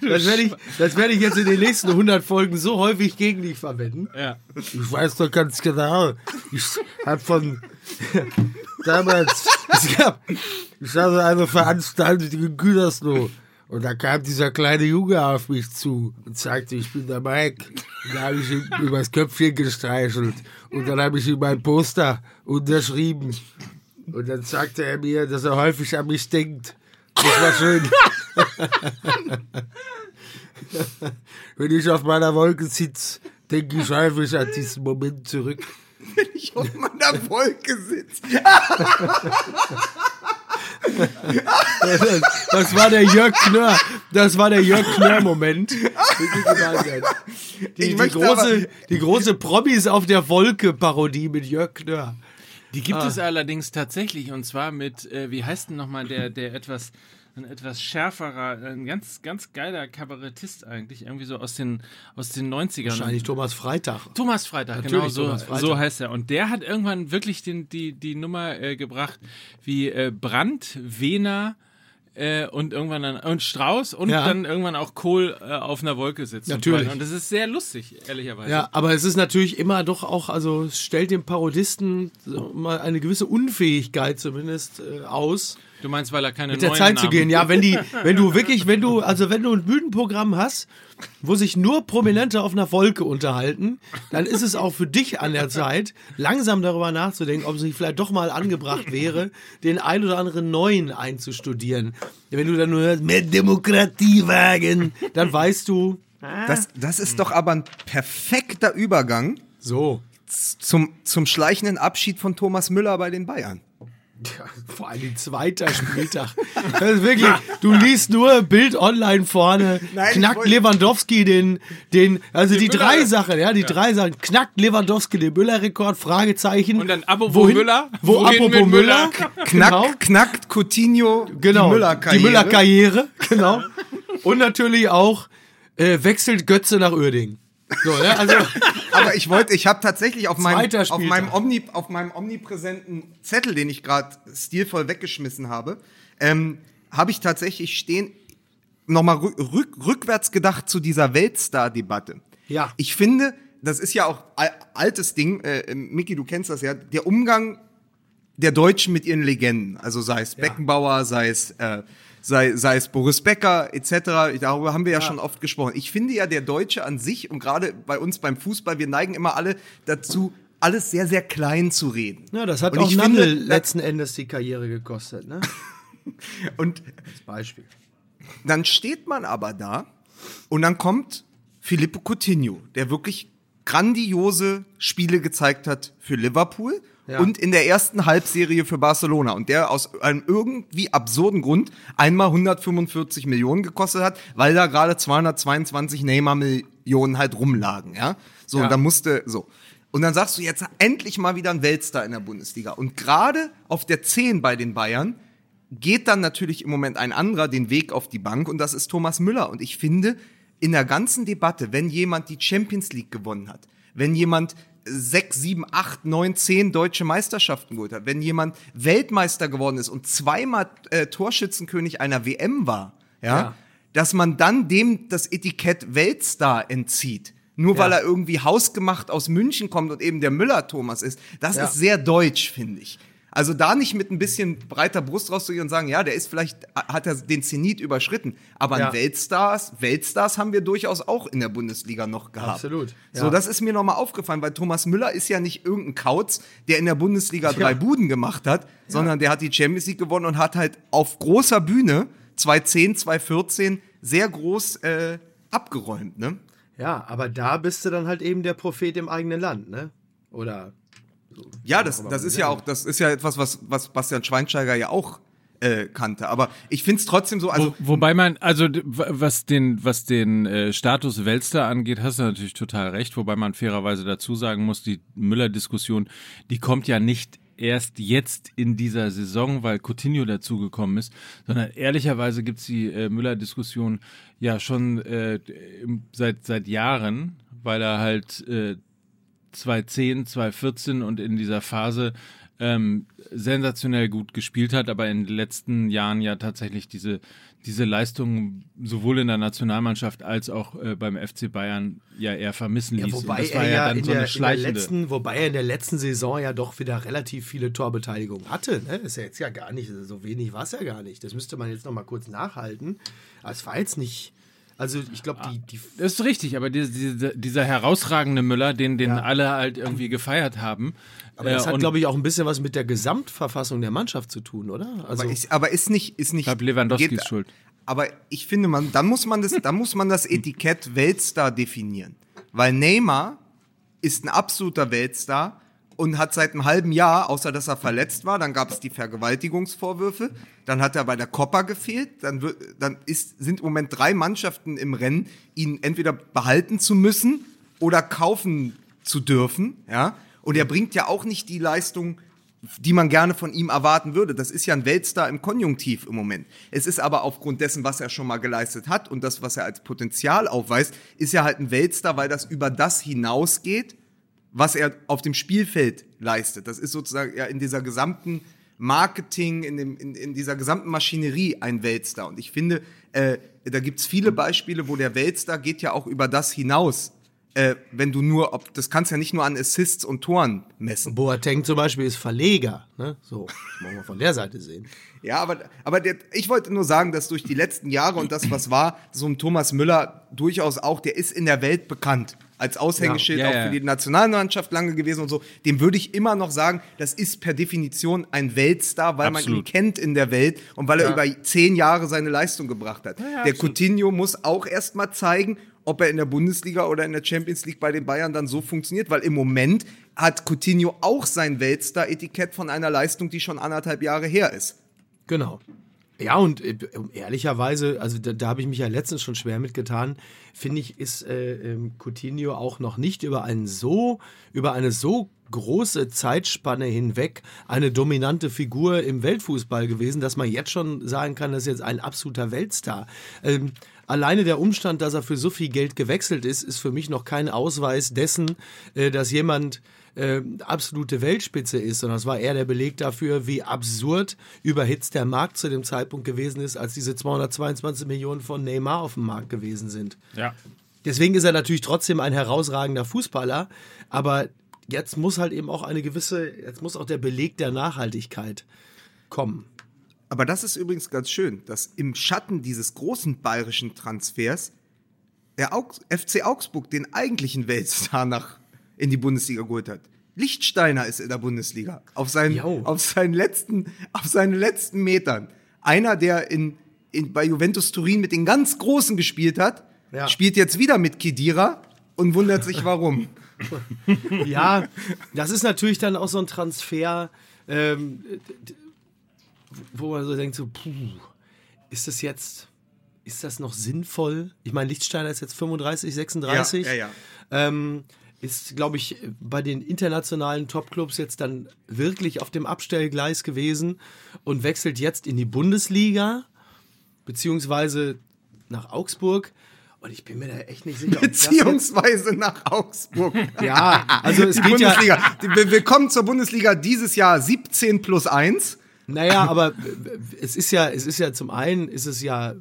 S2: Das werde ich, das werde ich jetzt in den nächsten 100 Folgen so häufig gegen dich verwenden.
S1: Ja.
S4: Ich weiß doch ganz genau. Ich hab von damals, [laughs] es gab, ich hatte eine Veranstaltung in Gütersloh. Und da kam dieser kleine Junge auf mich zu und sagte, ich bin der Mike. Und da habe ich ihm übers Köpfchen gestreichelt. Und dann habe ich ihm mein Poster unterschrieben. Und dann sagte er mir, dass er häufig an mich denkt. Das war schön. [laughs] Wenn ich auf meiner Wolke sitze, denke ich häufig an diesen Moment zurück. [laughs]
S3: ich auf meiner Wolke sitze. [laughs]
S2: Das war der Jörg Knörr. Das war der Jörg Knörr-Moment. Die, die, große, die große Promis auf der Wolke-Parodie mit Jörg Knörr.
S1: Die gibt es allerdings tatsächlich und zwar mit, äh, wie heißt denn nochmal der, der etwas, ein etwas schärferer, ein ganz, ganz geiler Kabarettist eigentlich, irgendwie so aus den, aus den 90ern.
S2: Wahrscheinlich Thomas Freitag.
S1: Thomas Freitag,
S2: Natürlich
S1: genau so,
S2: Freitag.
S1: so heißt er. Und der hat irgendwann wirklich den, die, die Nummer äh, gebracht, wie äh, Brandt, Wehner äh, und irgendwann dann, und Strauß und
S2: Ja.
S1: dann irgendwann auch Kohl äh, auf einer Wolke sitzen.
S2: Natürlich.
S1: Und das ist sehr lustig, ehrlicherweise.
S2: Ja, aber es ist natürlich immer doch auch, also es stellt dem Parodisten mal eine gewisse Unfähigkeit zumindest äh, aus.
S1: Du meinst, weil er keine
S2: mit der
S1: neuen
S2: Zeit zu
S1: Namen-
S2: gehen. Ja, wenn die, [laughs] wenn du wirklich, wenn du, also wenn du ein Bühnenprogramm hast, wo sich nur Prominente auf einer Wolke unterhalten, dann ist es auch für dich an der Zeit, langsam darüber nachzudenken, ob es nicht vielleicht doch mal angebracht wäre, den ein oder anderen neuen einzustudieren. Wenn du dann nur hörst, mehr Demokratie wagen, dann weißt du,
S3: Das, das ist doch aber ein perfekter Übergang
S2: so.
S3: zum, zum schleichenden Abschied von Thomas Müller bei den Bayern.
S2: Ja, vor allem zweiter Spieltag. Das ist wirklich, du liest nur Bild online vorne,
S3: Nein,
S2: knackt Lewandowski den, den, also die
S1: Müller-
S2: drei Sachen, ja, die drei Sachen, knackt Lewandowski den Müller-Rekord, Fragezeichen.
S1: Und dann apropos
S2: wohin,
S1: Müller,
S2: Wo
S1: wohin
S2: apropos Müller,
S1: Müller?
S3: Knack,
S2: genau,
S3: Knackt Coutinho
S2: genau,
S3: die Müller-Karriere.
S2: die Müller-Karriere, genau. Und natürlich auch, äh, wechselt Götze nach Uerdingen. So, ja, also, [laughs]
S3: Aber ich wollte, ich habe tatsächlich auf meinem, auf, meinem Omni, auf meinem omnipräsenten Zettel, den ich gerade stilvoll weggeschmissen habe, ähm, habe ich tatsächlich stehen, nochmal rück, rück, rückwärts gedacht zu dieser Weltstar-Debatte.
S2: Ja.
S3: Ich finde, das ist ja auch al altes Ding, äh, Miki, du kennst das ja, der Umgang der Deutschen mit ihren Legenden, also sei es Beckenbauer, sei es äh, sei, sei es Boris Becker etc. Darüber haben wir ja, schon oft gesprochen. Ich finde ja der Deutsche an sich und gerade bei uns beim Fußball, wir neigen immer alle dazu, alles sehr sehr klein zu reden.
S2: ja, das hat
S3: Und
S2: auch Nandl
S3: finde,
S2: letzten Endes die Karriere gekostet, ne? [laughs]
S3: Und
S2: Als Beispiel.
S3: dann steht man aber da und dann kommt Filippo Coutinho, der wirklich grandiose Spiele gezeigt hat für Liverpool
S2: Ja.
S3: und in der ersten Halbserie für Barcelona und der aus einem irgendwie absurden Grund einmal 145 Millionen gekostet hat, weil da gerade 222 Neymar-Millionen halt rumlagen, ja. So,
S2: Ja.
S3: und dann musste, so. Und dann sagst du jetzt endlich mal wieder ein Weltstar in der Bundesliga. Und gerade auf der 10 bei den Bayern geht dann natürlich im Moment ein anderer den Weg auf die Bank und das ist Thomas Müller. Und ich finde, in der ganzen Debatte, wenn jemand die Champions League gewonnen hat, wenn jemand sechs, sieben, acht, neun, zehn deutsche Meisterschaften geholt hat, wenn jemand Weltmeister geworden ist und zweimal äh, Torschützenkönig einer WM war, ja,
S2: Ja.
S3: dass man dann dem das Etikett Weltstar entzieht. Nur weil
S2: Ja.
S3: er irgendwie hausgemacht aus München kommt und eben der Müller-Thomas ist. Das
S2: Ja.
S3: ist sehr deutsch, finde ich. Also da nicht mit ein bisschen breiter Brust rauszugehen und sagen, ja, der ist vielleicht, hat er den Zenit überschritten. Aber
S2: Ja.
S3: Weltstars, Weltstars haben wir durchaus auch in der Bundesliga noch gehabt.
S2: Absolut,
S3: So,
S2: ja.
S3: das ist mir nochmal aufgefallen, weil Thomas Müller ist ja nicht irgendein Kauz, der in der Bundesliga drei
S2: Ja.
S3: Buden gemacht hat, sondern der hat die Champions League gewonnen und hat halt auf großer Bühne 2010, 2014 sehr groß äh, abgeräumt, ne?
S2: Ja, aber da bist du dann halt eben der Prophet im eigenen Land, ne? Oder
S3: Ja, das, das ist ja auch, das ist ja etwas, was, was Bastian Schweinsteiger ja auch äh, kannte. Aber ich finde es trotzdem so, also
S1: Wo, wobei man, also was den, was den äh, Status Weltstar angeht, hast du natürlich total recht, wobei man fairerweise dazu sagen muss, die Müller-Diskussion, die kommt ja nicht erst jetzt in dieser Saison, weil Coutinho dazugekommen ist, sondern ehrlicherweise gibt's die äh, Müller-Diskussion ja schon äh, seit, seit Jahren, weil er halt äh, 2010, 2014 und in dieser Phase ähm, sensationell gut gespielt hat, aber in den letzten Jahren ja tatsächlich diese, diese Leistung sowohl in der Nationalmannschaft als auch äh, beim FC Bayern ja eher vermissen ließ.
S2: Ja, wobei er
S1: ja
S2: ja
S1: dann
S2: in
S1: so eine
S2: der, in der
S1: schleichende.
S2: letzten, wobei er in der letzten Saison ja doch wieder relativ viele Torbeteiligungen hatte. Ne? Ist ja jetzt ja gar nicht, so wenig war es ja gar nicht. Das müsste man jetzt noch mal kurz nachhalten. Aber es war jetzt nicht, also ich glaube, die, die
S1: Das ist richtig, aber diese, diese, dieser herausragende Müller, den, den
S2: Ja.
S1: alle halt irgendwie gefeiert haben.
S2: aber das
S1: äh,
S2: hat, glaube ich, auch ein bisschen was mit der Gesamtverfassung der Mannschaft zu tun, oder? Also,
S3: Aber, ist, aber ist nicht, ist nicht.
S1: ich glaube, Lewandowski
S3: geht-
S1: ist schuld.
S3: Aber ich finde, man, dann muss man das, dann muss man das [laughs] Etikett Weltstar definieren. Weil Neymar ist ein absoluter Weltstar und hat seit einem halben Jahr, außer dass er verletzt war, dann gab es die Vergewaltigungsvorwürfe, dann hat er bei der Copa gefehlt, dann, wird, dann ist, sind im Moment drei Mannschaften im Rennen, ihn entweder behalten zu müssen oder kaufen zu dürfen, ja. Und er bringt ja auch nicht die Leistung, die man gerne von ihm erwarten würde. Das ist ja ein Weltstar im Konjunktiv im Moment. Es ist aber aufgrund dessen, was er schon mal geleistet hat und das, was er als Potenzial aufweist, ist er halt ein Weltstar, weil das über das hinausgeht, was er auf dem Spielfeld leistet. Das ist sozusagen ja in dieser gesamten Marketing, in, dem, in, in dieser gesamten Maschinerie ein Weltstar. Und ich finde, äh, da gibt's viele Beispiele, wo der Weltstar geht ja auch über das hinaus. Äh, wenn du nur, ob, das kannst ja nicht nur an Assists und Toren messen.
S2: Boateng zum Beispiel ist Verleger. Ne? So, wollen wir von der Seite sehen.
S3: Ja, aber, aber der, ich wollte nur sagen, dass durch die letzten Jahre und das, was war, so ein Thomas Müller durchaus auch, der ist in der Welt bekannt. Als Aushängeschild
S1: Ja, ja,
S3: auch
S1: ja.
S3: für die Nationalmannschaft lange gewesen und so. Dem würde ich immer noch sagen, das ist per Definition ein Weltstar, weil man ihn
S1: Absolut.
S3: kennt in der Welt und weil er über zehn Jahre seine Leistung gebracht hat. der Coutinho muss auch erst mal zeigen, ob er in der Bundesliga oder in der Champions League bei den Bayern dann so funktioniert, weil im Moment hat Coutinho auch sein Weltstar-Etikett von einer Leistung, die schon anderthalb Jahre her ist.
S2: Genau. Ja, und äh, ehrlicherweise, also da, da habe ich mich ja letztens schon schwer mitgetan, finde ich, ist äh, ähm, Coutinho auch noch nicht über einen so, über eine so große Zeitspanne hinweg eine dominante Figur im Weltfußball gewesen, dass man jetzt schon sagen kann, das ist jetzt ein absoluter Weltstar. Ähm, alleine der Umstand, dass er für so viel Geld gewechselt ist, ist für mich noch kein Ausweis dessen, äh, dass jemand äh, absolute Weltspitze ist, sondern es war eher der Beleg dafür, wie absurd überhitzt der Markt zu dem Zeitpunkt gewesen ist, als diese 222 Millionen von Neymar auf dem Markt gewesen sind.
S1: Ja.
S2: Deswegen ist er natürlich trotzdem ein herausragender Fußballer, aber jetzt muss halt eben auch eine gewisse, jetzt muss auch der Beleg der Nachhaltigkeit kommen.
S3: Aber das ist übrigens ganz schön, dass im Schatten dieses großen bayerischen Transfers der Augs FC Augsburg den eigentlichen Weltstar nach in die Bundesliga geholt hat. Lichtsteiner ist in der Bundesliga. Auf seinen, auf seinen letzten, auf seinen letzten Metern. Einer, der in, in, bei Juventus Turin mit den ganz Großen gespielt hat,
S2: Ja.
S3: spielt jetzt wieder mit Kedira und wundert sich warum. [laughs]
S2: Ja, das ist natürlich dann auch so ein Transfer, ähm, wo man so denkt, so, puh, ist das jetzt, ist das noch sinnvoll? Ich meine, Lichtsteiner ist jetzt 35, 36.
S3: Ja, ja, ja.
S2: Ähm, ist, glaube ich, bei den internationalen Topclubs jetzt dann wirklich auf dem Abstellgleis gewesen und wechselt jetzt in die Bundesliga, beziehungsweise nach Augsburg. Und ich bin mir da echt nicht sicher.
S3: Beziehungsweise nach Augsburg. [laughs]
S2: Ja, also es
S3: Die
S2: geht ja,
S3: Bundesliga. Die- Willkommen zur Bundesliga dieses Jahr 17 plus 1.
S2: Naja, aber es ist ja, es ist ja zum einen ist es ja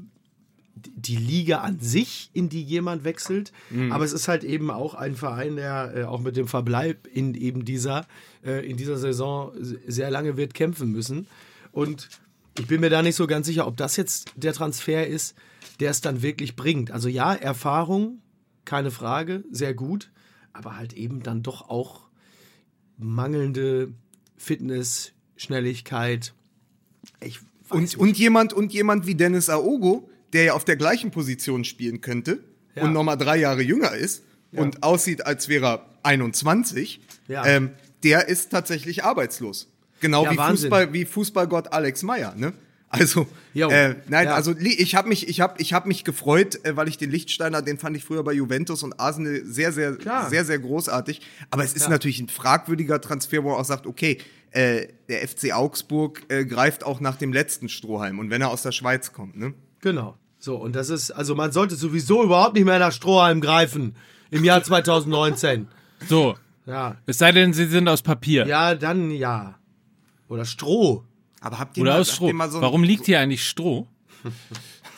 S2: die Liga an sich, in die jemand wechselt, aber es ist halt eben auch ein Verein, der äh, auch mit dem Verbleib in eben dieser, äh, in dieser Saison sehr lange wird kämpfen müssen. Und ich bin mir da nicht so ganz sicher, ob das jetzt der Transfer ist, der es dann wirklich bringt. Also ja, Erfahrung, keine Frage, sehr gut, aber halt eben dann doch auch mangelnde Fitness, Schnelligkeit. Ich
S3: Und, und jemand und jemand wie Dennis Aogo, der ja auf der gleichen Position spielen könnte
S2: Ja.
S3: und nochmal drei Jahre jünger ist und aussieht, als wäre er 21,
S2: Ja.
S3: ähm, der ist tatsächlich arbeitslos. Genau
S2: Ja,
S3: wie,
S2: Wahnsinn.
S3: Fußball, wie Fußballgott Alex Meyer, ne? Also, äh, nein,
S2: Ja.
S3: also ich habe mich, ich habe, ich habe mich gefreut, äh, weil ich den Lichtsteiner, den fand ich früher bei Juventus und Arsenal sehr, sehr,
S2: Klar.
S3: sehr, sehr großartig. Aber es ist
S2: Ja.
S3: natürlich ein fragwürdiger Transfer, wo man auch sagt, okay, äh, der FC Augsburg äh, greift auch nach dem letzten Strohhalm und wenn er aus der Schweiz kommt, ne?
S2: Genau. So, und das ist, also man sollte sowieso überhaupt nicht mehr nach Strohhalm greifen im Jahr 2019.
S1: So.
S2: Ja.
S1: Es sei denn, sie sind aus Papier.
S2: Ja, dann ja. Oder Stroh.
S3: Aber habt ihr
S1: Oder
S3: mal,
S1: aus
S3: habt
S1: Stroh.
S3: ihr mal so
S1: Warum liegt hier eigentlich Stroh? [laughs]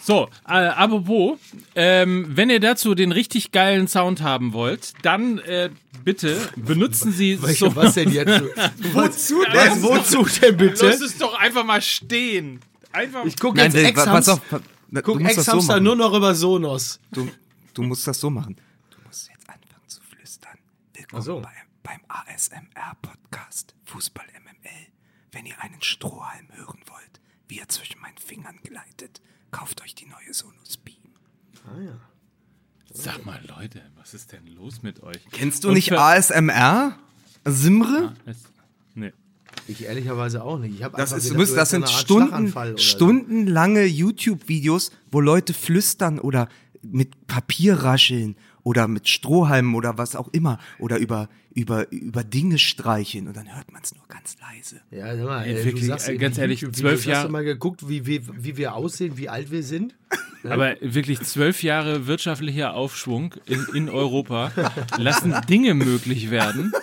S1: So, äh, apropos, ähm, wenn ihr dazu den richtig geilen Sound haben wollt, dann äh, bitte benutzen Sie
S2: Welche,
S1: so.
S2: was denn jetzt? [laughs] wozu denn? wozu denn bitte?
S1: Lass es doch einfach mal stehen. Einfach.
S2: Ich gucke jetzt
S3: so
S2: Ex-Hamster
S3: machen.
S2: nur noch über Sonos.
S3: Du, du musst das so machen. Du musst jetzt anfangen zu flüstern. Willkommen
S2: so.
S3: bei, beim ASMR-Podcast Fußball MML. Wenn ihr einen Strohhalm hören wollt, wie er zwischen meinen Fingern gleitet, kauft euch die neue Sonos Beam.
S1: Sag mal, Leute, was ist denn los mit euch?
S3: Kennst du
S1: Und
S3: nicht ASMR? Simre?
S1: Es- Nee.
S2: Ich ehrlicherweise auch nicht. Ich hab
S3: Das, ist,
S2: gedacht,
S3: das sind Stunden,
S2: oder so.
S3: stundenlange YouTube-Videos, wo Leute flüstern oder mit Papier rascheln oder mit Strohhalmen oder was auch immer oder über, über, über Dinge streicheln und dann hört man es nur ganz leise.
S2: Ja, sag mal,
S1: Ey,
S2: ey,
S1: wirklich,
S2: du sagst
S1: äh, ganz ehrlich, zwölf
S2: Hast
S1: Jahre-
S2: du mal geguckt, wie, wie, wie wir aussehen, wie alt wir sind? [laughs]
S1: Aber wirklich zwölf Jahre wirtschaftlicher Aufschwung in, in Europa lassen Dinge möglich werden.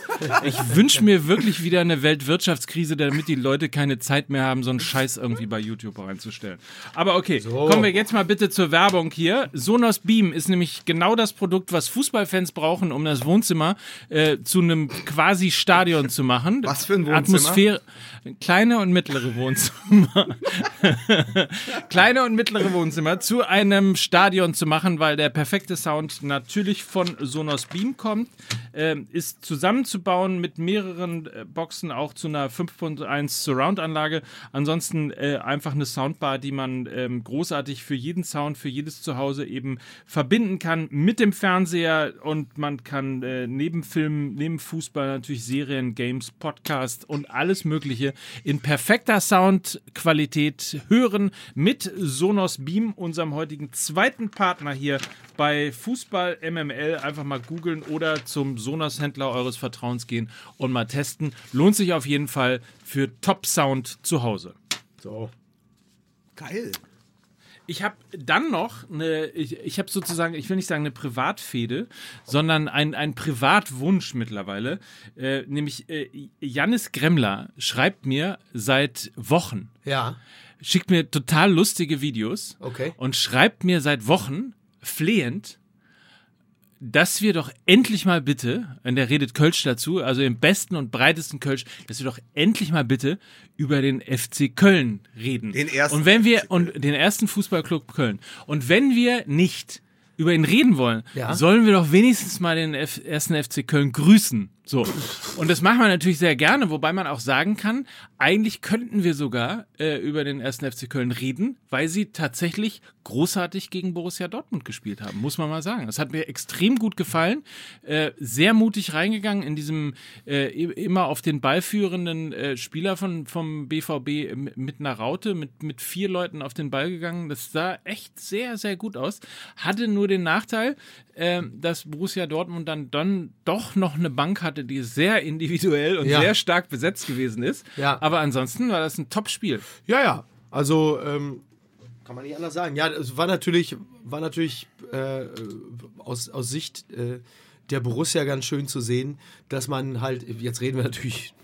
S1: Ich wünsche mir wirklich wieder eine Weltwirtschaftskrise, damit die Leute keine Zeit mehr haben, so einen Scheiß irgendwie bei YouTube reinzustellen. Aber okay, kommen wir jetzt mal bitte zur Werbung hier. Sonos Beam ist nämlich genau das Produkt, was Fußballfans brauchen, um das Wohnzimmer äh, zu einem quasi Stadion zu machen. [laughs]
S3: Was für ein Wohnzimmer?
S1: Atmosphäre, kleine und mittlere Wohnzimmer. [laughs] kleine und mittlere Wohnzimmer zu einem Stadion zu machen, weil der perfekte Sound natürlich von Sonos Beam kommt, ähm, ist zusammenzubauen mit mehreren äh, Boxen auch zu einer 5.1 Surround-Anlage. Ansonsten äh, einfach eine Soundbar, die man ähm, großartig für jeden Sound, für jedes Zuhause eben verbinden kann mit dem Fernseher und man kann äh, neben Film, Fußball natürlich Serien, Games, Podcast und alles Mögliche in perfekter Soundqualität hören mit Sonos Beam, unserem heutigen zweiten Partner hier bei Fußball MML. Einfach mal googeln oder zum Sonos-Händler eures Vertrauens gehen und mal testen. Lohnt sich auf jeden Fall für Top-Sound zu Hause.
S2: So.
S3: Geil.
S1: Ich habe dann noch eine, ich, ich habe sozusagen, ich will nicht sagen eine Privatfehde, sondern ein, ein Privatwunsch mittlerweile. Äh, nämlich äh, Jannis Gremmler schreibt mir seit Wochen,
S2: Ja.
S1: schickt mir total lustige Videos
S2: Okay.
S1: und schreibt mir seit Wochen flehend, dass wir doch endlich mal bitte, und der redet Kölsch dazu, also im besten und breitesten Kölsch, dass wir doch endlich mal bitte über den FC Köln reden.
S3: Den ersten
S1: Und wenn wir, und den ersten Fußballclub Köln. Und wenn wir nicht über ihn reden wollen,
S2: Ja.
S1: sollen wir doch wenigstens mal den F ersten FC Köln grüßen. So. Und das machen wir natürlich sehr gerne, wobei man auch sagen kann, eigentlich könnten wir sogar äh, über den ersten FC Köln reden, weil sie tatsächlich großartig gegen Borussia Dortmund gespielt haben, muss man mal sagen. Das hat mir extrem gut gefallen. Äh, sehr mutig reingegangen in diesem äh, immer auf den Ball führenden äh, Spieler von, vom BVB mit einer Raute, mit, mit vier Leuten auf den Ball gegangen. Das sah echt sehr, sehr gut aus. Hatte nur den Nachteil, äh, dass Borussia Dortmund dann, dann doch noch eine Bank hatte, die sehr individuell und
S2: Ja.
S1: sehr stark besetzt gewesen ist.
S2: Ja.
S1: Aber ansonsten war das ein Top-Spiel.
S2: Ja, ja. Also, ähm, kann man nicht anders sagen. Ja, es war natürlich, war natürlich äh, aus, aus Sicht äh, der Borussia ganz schön zu sehen, dass man halt, jetzt reden wir natürlich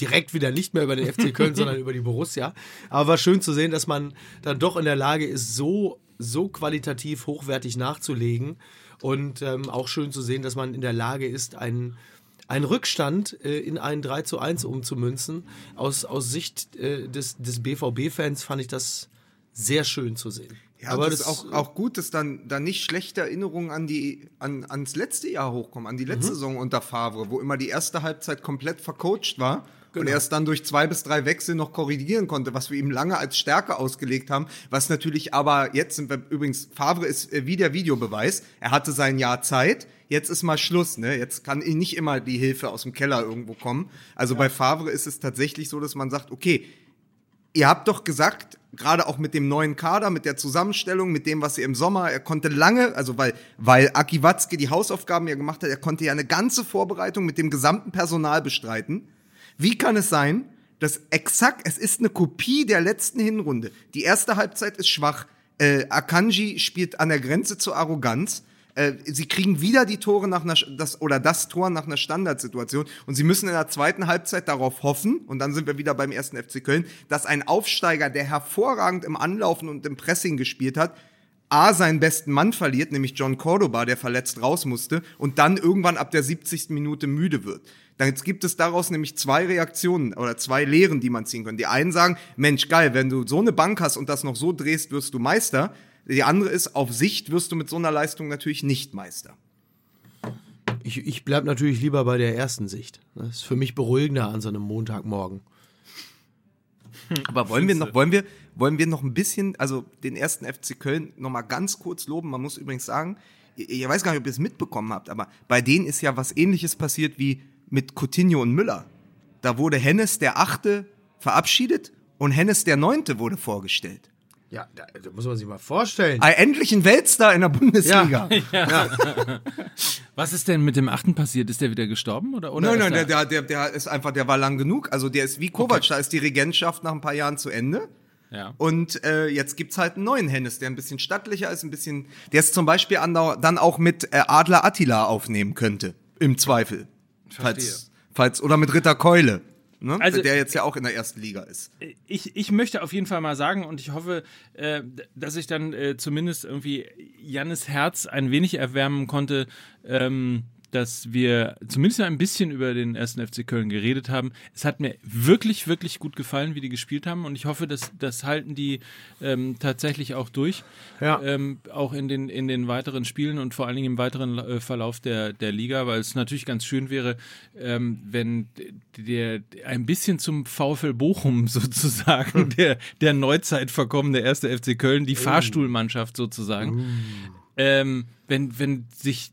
S2: direkt wieder nicht mehr über den FC Köln, [laughs] sondern über die Borussia. Aber war schön zu sehen, dass man dann doch in der Lage ist, so, so qualitativ hochwertig nachzulegen. Und ähm, auch schön zu sehen, dass man in der Lage ist, einen, einen Rückstand äh, in einen 3 zu 1 umzumünzen. Aus, aus Sicht äh, des, des BVB-Fans fand ich das sehr schön zu sehen.
S3: Ja, aber das ist auch, auch gut, dass dann, dann nicht schlechte Erinnerungen an die, an, ans letzte Jahr hochkommen, an die letzte Saison unter Favre, wo immer die erste Halbzeit komplett vercoacht war und erst dann durch zwei bis drei Wechsel noch korrigieren konnte, was wir ihm lange als Stärke ausgelegt haben. Was natürlich aber jetzt sind wir übrigens, Favre ist äh, wie der Videobeweis. Er hatte sein Jahr Zeit. Jetzt ist mal Schluss, ne? Jetzt kann ihn nicht immer die Hilfe aus dem Keller irgendwo kommen. Also bei Favre ist es tatsächlich so, dass man sagt, okay, Ihr habt doch gesagt, gerade auch mit dem neuen Kader, mit der Zusammenstellung, mit dem, was ihr im Sommer, er konnte lange, also weil, weil Aki Watzke die Hausaufgaben ja gemacht hat, er konnte ja eine ganze Vorbereitung mit dem gesamten Personal bestreiten. Wie kann es sein, dass exakt, es ist eine Kopie der letzten Hinrunde. Die erste Halbzeit ist schwach. Äh, Akanji spielt an der Grenze zur Arroganz. Äh, sie kriegen wieder die Tore nach einer, das, oder das Tor nach einer Standardsituation und sie müssen in der zweiten Halbzeit darauf hoffen, und dann sind wir wieder beim ersten FC Köln, dass ein Aufsteiger, der hervorragend im Anlaufen und im Pressing gespielt hat, A, seinen besten Mann verliert, nämlich John Cordoba, der verletzt raus musste, und dann irgendwann ab der 70. Minute müde wird. Dann gibt es daraus nämlich zwei Reaktionen oder zwei Lehren, die man ziehen kann. Die einen sagen, Mensch, geil, wenn du so eine Bank hast und das noch so drehst, wirst du Meister. Die andere ist, auf Sicht wirst du mit so einer Leistung natürlich nicht Meister.
S2: Ich, ich bleib natürlich lieber bei der ersten Sicht. Das ist für mich beruhigender an so einem Montagmorgen.
S3: Aber wollen wir noch, wollen wir, wollen wir noch ein bisschen, also den ersten FC Köln noch mal ganz kurz loben? Man muss übrigens sagen, ich, ich weiß gar nicht, ob ihr es mitbekommen habt, aber bei denen ist ja was ähnliches passiert wie mit Coutinho und Müller. Da wurde Hennes der Achte verabschiedet und Hennes der Neunte wurde vorgestellt.
S2: Ja, da, da muss man sich mal vorstellen.
S3: Ah, endlich ein Weltstar in der Bundesliga. [laughs]
S1: Was ist denn mit dem Achten passiert? Ist der wieder gestorben? Oder, oder
S3: Nein, nein, der,
S1: der,
S3: der, der, ist einfach, der war lang genug. Also der ist wie Kovac, da ist die Regentschaft nach ein paar Jahren zu Ende.
S1: ja.
S3: Und äh, jetzt gibt's halt einen neuen Hennes, der ein bisschen stattlicher ist, ein bisschen, der es zum Beispiel dann auch mit äh, Adler Attila aufnehmen könnte. Im Zweifel. Falls, falls, oder mit Ritter Keule. Ne?
S1: Also-
S3: der jetzt ja auch in der ersten Liga ist.
S1: ich, ich möchte auf jeden Fall mal sagen und ich hoffe, äh, dass ich dann äh, zumindest irgendwie Jannes Herz ein wenig erwärmen konnte, ähm, dass wir zumindest ein bisschen über den ersten FC Köln geredet haben. Es hat mir wirklich, wirklich gut gefallen, wie die gespielt haben und ich hoffe, dass das halten die ähm, tatsächlich auch durch.
S2: Ja.
S1: Ähm, auch in den, in den weiteren Spielen und vor allen Dingen im weiteren äh, Verlauf der, der Liga, weil es natürlich ganz schön wäre, ähm, wenn der ein bisschen zum VfL Bochum [laughs] sozusagen, der, der Neuzeit verkommene erste FC Köln, die Fahrstuhlmannschaft sozusagen, ähm, wenn, wenn sich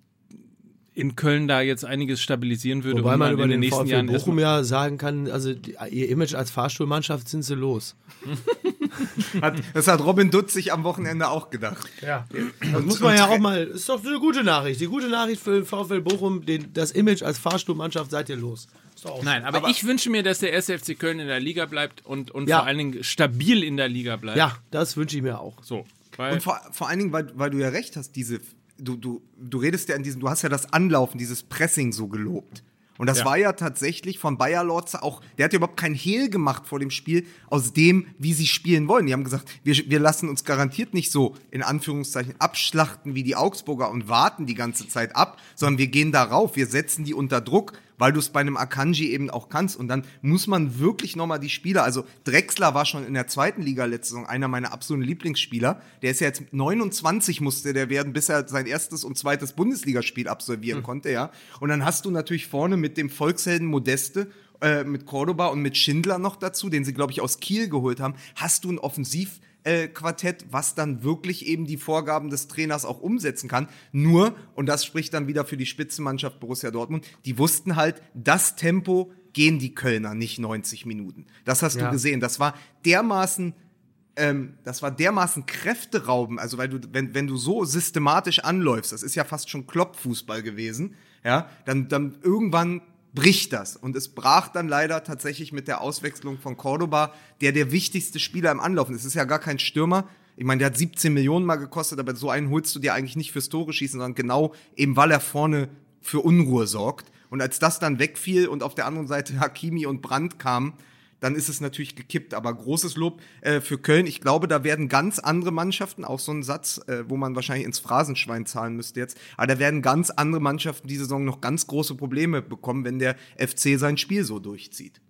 S1: in Köln da jetzt einiges stabilisieren würde
S2: Wobei
S1: und
S2: man über
S1: in
S2: den
S1: den nächsten
S2: VfL
S1: Jahren
S2: Bochum ja sagen kann, also die, ihr Image als Fahrstuhlmannschaft sind sie los. [laughs]
S3: Hat, das hat Robin Dutz sich am Wochenende auch gedacht.
S2: Ja. Das muss man ja auch mal, ist doch eine gute Nachricht. Die gute Nachricht für VfL Bochum, den, das Image als Fahrstuhlmannschaft seid ihr los. Ist doch auch
S1: Nein, aber, ich wünsche mir, dass der erste FC Köln in der Liga bleibt und, und
S2: Ja.
S1: vor allen Dingen stabil in der Liga bleibt.
S2: Ja, das wünsche ich mir auch.
S1: So. Weil
S3: Und vor, vor allen Dingen, weil, weil du ja recht hast, diese, du, du, du redest ja in diesem, du hast ja das Anlaufen, dieses Pressing so gelobt. Und das
S1: Ja.
S3: war ja tatsächlich von Bayer Lorze auch, der hat ja überhaupt kein Hehl gemacht vor dem Spiel, aus dem, wie sie spielen wollen. Die haben gesagt, wir, wir lassen uns garantiert nicht so, in Anführungszeichen, abschlachten wie die Augsburger und warten die ganze Zeit ab, sondern wir gehen darauf, wir setzen die unter Druck, weil du es bei einem Akanji eben auch kannst. Und dann muss man wirklich nochmal die Spieler, also Drexler war schon in der zweiten Liga letzte Saison einer meiner absoluten Lieblingsspieler. Der ist ja jetzt 29 musste der werden, bis er sein erstes und zweites Bundesligaspiel absolvieren konnte, ja. Und dann hast du natürlich vorne mit dem Volkshelden Modeste äh, mit Cordoba und mit Schindler noch dazu, den sie, glaube ich, aus Kiel geholt haben, hast du ein Offensiv- äh, Quartett, was dann wirklich eben die Vorgaben des Trainers auch umsetzen kann. Nur, und das spricht dann wieder für die Spitzenmannschaft Borussia Dortmund, die wussten halt, das Tempo gehen die Kölner nicht 90 Minuten. Das hast
S2: Ja.
S3: du gesehen. Das war dermaßen ähm, das war dermaßen Kräfterauben, also weil du, wenn, wenn du so systematisch anläufst, das ist ja fast schon Kloppfußball gewesen, ja, dann, dann irgendwann bricht das. Und es brach dann leider tatsächlich mit der Auswechslung von Cordoba, der der wichtigste Spieler im Anlaufen ist. Es ist ja gar kein Stürmer. Ich meine, der hat 17 Millionen mal gekostet, aber so einen holst du dir eigentlich nicht fürs Tore schießen, sondern genau eben, weil er vorne für Unruhe sorgt. Und als das dann wegfiel und auf der anderen Seite Hakimi und Brandt kamen, dann ist es natürlich gekippt. Aber großes Lob äh, für Köln. Ich glaube, da werden ganz andere Mannschaften, auch so ein Satz, äh, wo man wahrscheinlich ins Phrasenschwein zahlen müsste jetzt, aber da werden ganz andere Mannschaften diese Saison noch ganz große Probleme bekommen, wenn der FC sein Spiel so durchzieht.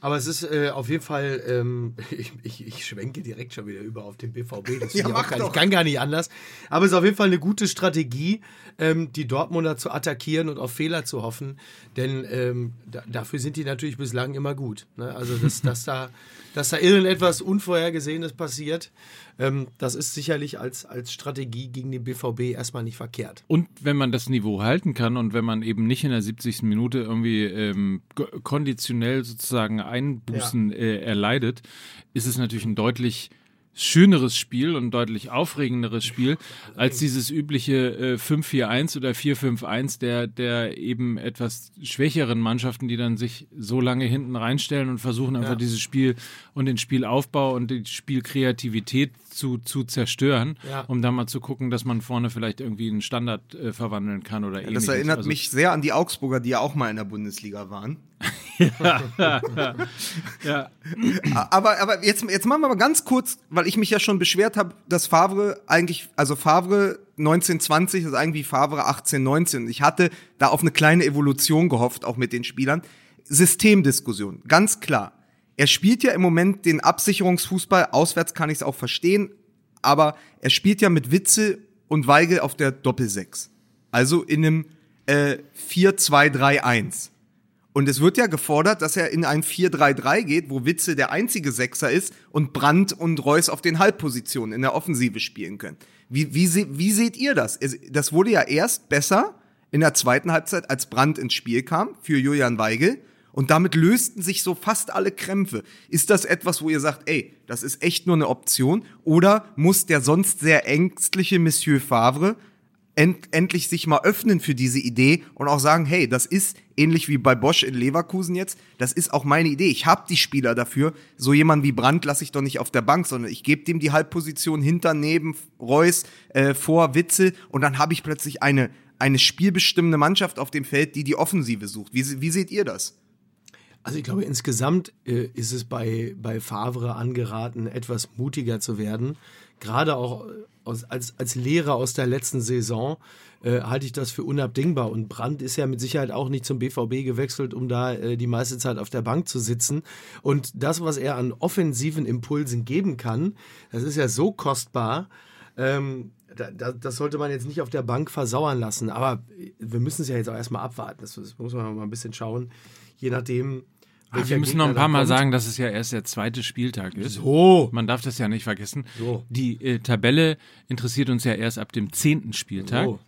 S2: Aber es ist äh, auf jeden Fall, ähm, [laughs] ich, ich, ich schwenke direkt schon wieder über auf den BVB. Das [laughs]
S3: Ja,
S2: ich, gar, ich kann gar nicht anders. Aber es ist auf jeden Fall eine gute Strategie, ähm, die Dortmunder zu attackieren und auf Fehler zu hoffen. Denn ähm, da, dafür sind die natürlich bislang immer gut. Ne? Also, dass, [laughs] dass, da, dass da irgendetwas Unvorhergesehenes passiert, ähm, das ist sicherlich als, als Strategie gegen den BVB erstmal nicht verkehrt.
S1: Und wenn man das Niveau halten kann und wenn man eben nicht in der 70. Minute irgendwie ähm, konditionell sozusagen Einbußen äh, erleidet, ist es natürlich ein deutlich schöneres Spiel und deutlich aufregenderes Spiel als dieses übliche äh, 5-4-1 oder 4-5-1 der, der eben etwas schwächeren Mannschaften, die dann sich so lange hinten reinstellen und versuchen einfach
S2: Ja.
S1: dieses Spiel und den Spielaufbau und die Spielkreativität zu, zu zerstören,
S2: Ja.
S1: um dann mal zu gucken, dass man vorne vielleicht irgendwie einen Standard äh, verwandeln kann oder ähnliches.
S3: Das erinnert
S1: Also-
S3: mich sehr an die Augsburger, die ja auch mal in der Bundesliga waren. [laughs]
S1: Ja,
S3: Aber, aber jetzt, jetzt machen wir mal ganz kurz, weil ich mich ja schon beschwert habe, dass Favre eigentlich, also Favre 1920 ist eigentlich Favre 1819. Ich hatte da auf eine kleine Evolution gehofft, auch mit den Spielern. Systemdiskussion, ganz klar. Er spielt ja im Moment den Absicherungsfußball, auswärts kann ich es auch verstehen, aber er spielt ja mit Witze und Weigel auf der Doppelsechs. Also in einem äh, 4-2-3-1. Und es wird ja gefordert, dass er in ein 4-3-3 geht, wo Witze der einzige Sechser ist und Brandt und Reus auf den Halbpositionen in der Offensive spielen können. Wie, wie, wie seht ihr das? Das wurde ja erst besser in der zweiten Halbzeit, als Brandt ins Spiel kam für Julian Weigel. Und damit lösten sich so fast alle Krämpfe. Ist das etwas, wo ihr sagt, ey, das ist echt nur eine Option? Oder muss der sonst sehr ängstliche Monsieur Favre end, endlich sich mal öffnen für diese Idee und auch sagen, hey, das ist ähnlich wie bei Bosch in Leverkusen jetzt, das ist auch meine Idee. Ich habe die Spieler dafür. So jemand wie Brandt lasse ich doch nicht auf der Bank, sondern ich gebe dem die Halbposition hinter, neben Reus, äh, vor Witzel und dann habe ich plötzlich eine, eine spielbestimmende Mannschaft auf dem Feld, die die Offensive sucht. Wie, wie seht ihr das?
S2: Also ich glaube, insgesamt äh, ist es bei, bei Favre angeraten, etwas mutiger zu werden. Gerade auch äh, aus, als, als Lehrer aus der letzten Saison äh, halte ich das für unabdingbar. Und Brandt ist ja mit Sicherheit auch nicht zum BVB gewechselt, um da äh, die meiste Zeit auf der Bank zu sitzen. Und das, was er an offensiven Impulsen geben kann, das ist ja so kostbar. Ähm, da, da, das sollte man jetzt nicht auf der Bank versauern lassen. Aber wir müssen es ja jetzt auch erstmal abwarten. Das muss man mal ein bisschen schauen. Je nachdem.
S1: Ah, wir müssen noch ein paar Mal sagen, dass es ja erst der zweite Spieltag ist.
S2: So.
S1: Man darf das ja nicht vergessen.
S2: So.
S1: Die äh, Tabelle interessiert uns ja erst ab dem zehnten Spieltag.
S2: So.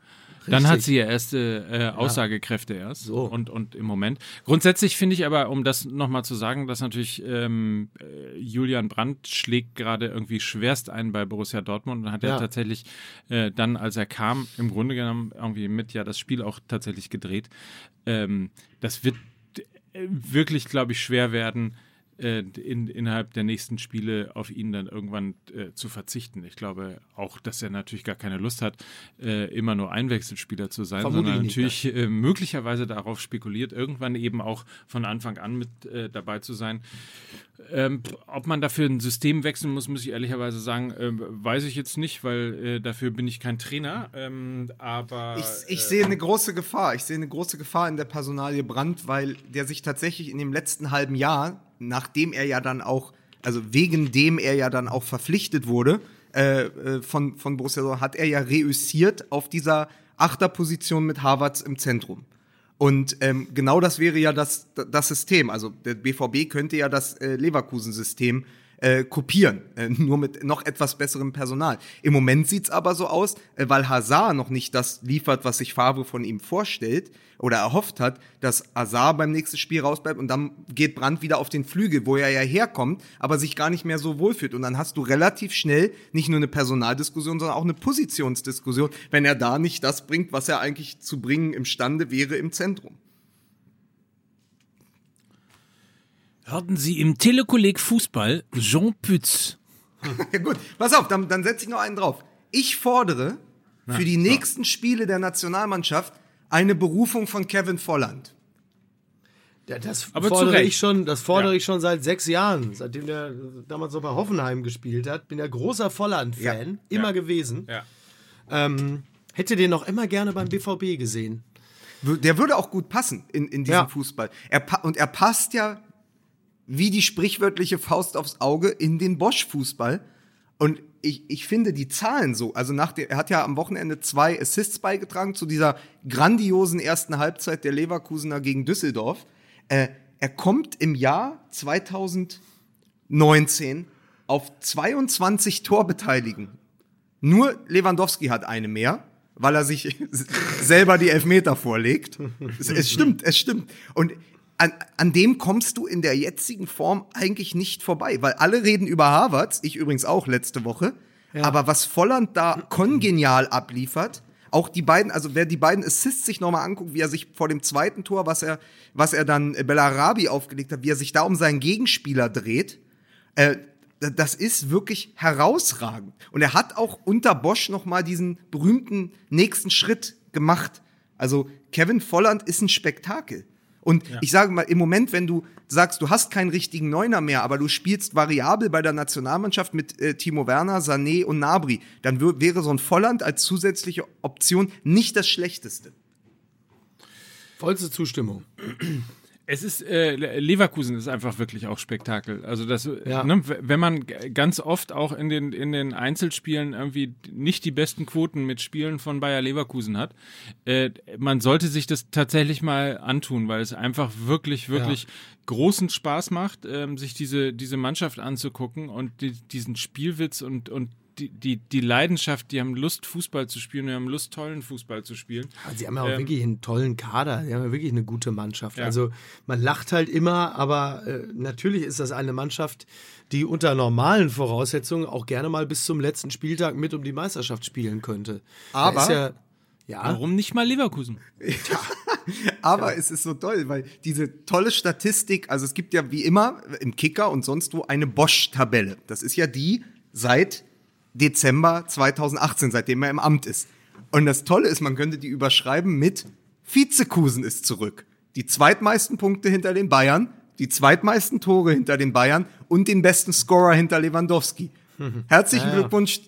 S1: Dann hat sie ja erste äh, Aussagekräfte erst.
S2: So.
S1: Und, und im Moment. Grundsätzlich finde ich aber, um das nochmal zu sagen, dass natürlich ähm, äh, Julian Brandt schlägt gerade irgendwie schwerst ein bei Borussia Dortmund und hat ja,
S2: Ja.
S1: tatsächlich äh, dann, als er kam, im Grunde genommen irgendwie mit ja das Spiel auch tatsächlich gedreht. Ähm, das wird wirklich, glaube ich, schwer werden, äh, in, innerhalb der nächsten Spiele auf ihn dann irgendwann äh, zu verzichten. Ich glaube auch, dass er natürlich gar keine Lust hat, äh, immer nur Einwechselspieler zu sein,
S2: Vermutlich
S1: sondern
S2: nicht,
S1: natürlich äh, möglicherweise darauf spekuliert, irgendwann eben auch von Anfang an mit äh, dabei zu sein. Ähm, ob man dafür ein System wechseln muss, muss ich ehrlicherweise sagen, ähm, weiß ich jetzt nicht, weil äh, dafür bin ich kein Trainer. Ähm, aber
S3: Ich, ich sehe eine große Gefahr. Ich sehe eine große Gefahr in der Personalie Brandt, weil der sich tatsächlich in dem letzten halben Jahr, nachdem er ja dann auch, also wegen dem er ja dann auch verpflichtet wurde äh, äh, von, von Borussia Dortmund, hat er ja reüssiert auf dieser Achterposition mit Harvards im Zentrum. Und ähm, genau das wäre ja das, das System. Also der BVB könnte ja das äh, Leverkusen-System äh, kopieren, äh, [laughs] nur mit noch etwas besserem Personal. Im Moment sieht's aber so aus, äh, weil Hazard noch nicht das liefert, was sich Favre von ihm vorstellt oder erhofft hat, dass Hazard beim nächsten Spiel rausbleibt und dann geht Brandt wieder auf den Flügel, wo er ja herkommt, aber sich gar nicht mehr so wohlfühlt. Und dann hast du relativ schnell nicht nur eine Personaldiskussion, sondern auch eine Positionsdiskussion, wenn er da nicht das bringt, was er eigentlich zu bringen imstande wäre im Zentrum.
S1: Hörten Sie im Telekolleg Fußball Jean Pütz.
S3: Ja [laughs] gut, pass auf, dann, dann setze ich noch einen drauf. Ich fordere für die nächsten Spiele der Nationalmannschaft eine Berufung von Kevin Volland.
S2: Ja, das
S1: Aber
S2: fordere ich schon, das fordere
S1: Ja.
S2: ich schon seit sechs Jahren, seitdem der damals noch bei Hoffenheim gespielt hat. Bin ja großer Volland-Fan,
S3: Ja.
S2: immer
S1: Ja.
S2: gewesen.
S1: Ja.
S2: Ähm, hätte den noch immer gerne beim BVB gesehen.
S3: Der würde auch gut passen in, in diesem
S2: Ja.
S3: Fußball. Er, und er passt ja wie die sprichwörtliche Faust aufs Auge in den Bosch-Fußball. Und ich, ich finde die Zahlen so, also nach der, er hat ja am Wochenende zwei Assists beigetragen zu dieser grandiosen ersten Halbzeit der Leverkusener gegen Düsseldorf. Äh, er kommt im Jahr 2019 auf 22 Torbeteiligen. Nur Lewandowski hat eine mehr, weil er sich [laughs] selber die Elfmeter vorlegt. Es, es stimmt, es stimmt. Und an, an dem kommst du in der jetzigen Form eigentlich nicht vorbei, weil alle reden über Harvards, ich übrigens auch letzte Woche, aber was Volland da kongenial abliefert, auch die beiden, also wer die beiden Assists sich nochmal anguckt, wie er sich vor dem zweiten Tor, was er, was er dann äh, Bellarabi aufgelegt hat, wie er sich da um seinen Gegenspieler dreht, äh, das ist wirklich herausragend. Und er hat auch unter Bosch nochmal diesen berühmten nächsten Schritt gemacht. Also Kevin Volland ist ein Spektakel. Und ich sage mal, im Moment, wenn du sagst, du hast keinen richtigen Neuner mehr, aber du spielst variabel bei der Nationalmannschaft mit äh, Timo Werner, Sané und Nabri, dann wär, wäre so ein Volland als zusätzliche Option nicht das Schlechteste.
S2: Vollste Zustimmung.
S1: Es ist, äh, Leverkusen ist einfach wirklich auch Spektakel. Also das,
S2: Ja.
S1: ne, wenn man ganz oft auch in den, in den Einzelspielen irgendwie nicht die besten Quoten mit Spielen von Bayer Leverkusen hat, äh, man sollte sich das tatsächlich mal antun, weil es einfach wirklich, wirklich großen Spaß macht, ähm, sich diese, diese Mannschaft anzugucken und die, diesen Spielwitz und, und die, die, die Leidenschaft, die haben Lust, Fußball zu spielen, die haben Lust, tollen Fußball zu spielen.
S2: Sie haben ja auch
S1: Ähm,
S2: wirklich einen tollen Kader. Sie haben ja wirklich eine gute Mannschaft.
S1: Ja.
S2: Also man lacht halt immer, aber äh, natürlich ist das eine Mannschaft, die unter normalen Voraussetzungen auch gerne mal bis zum letzten Spieltag mit um die Meisterschaft spielen könnte.
S3: Aber-
S2: ist ja, ja,
S1: Warum nicht mal Leverkusen? [laughs]
S3: Aber es ist so toll, weil diese tolle Statistik, also es gibt ja wie immer im Kicker und sonst wo eine Bosch-Tabelle. Das ist ja die seit Dezember 2018, seitdem er im Amt ist. Und das Tolle ist, man könnte die überschreiben mit Vizekusen ist zurück. Die zweitmeisten Punkte hinter den Bayern, die zweitmeisten Tore hinter den Bayern und den besten Scorer hinter Lewandowski. [laughs] Herzlichen Glückwunsch,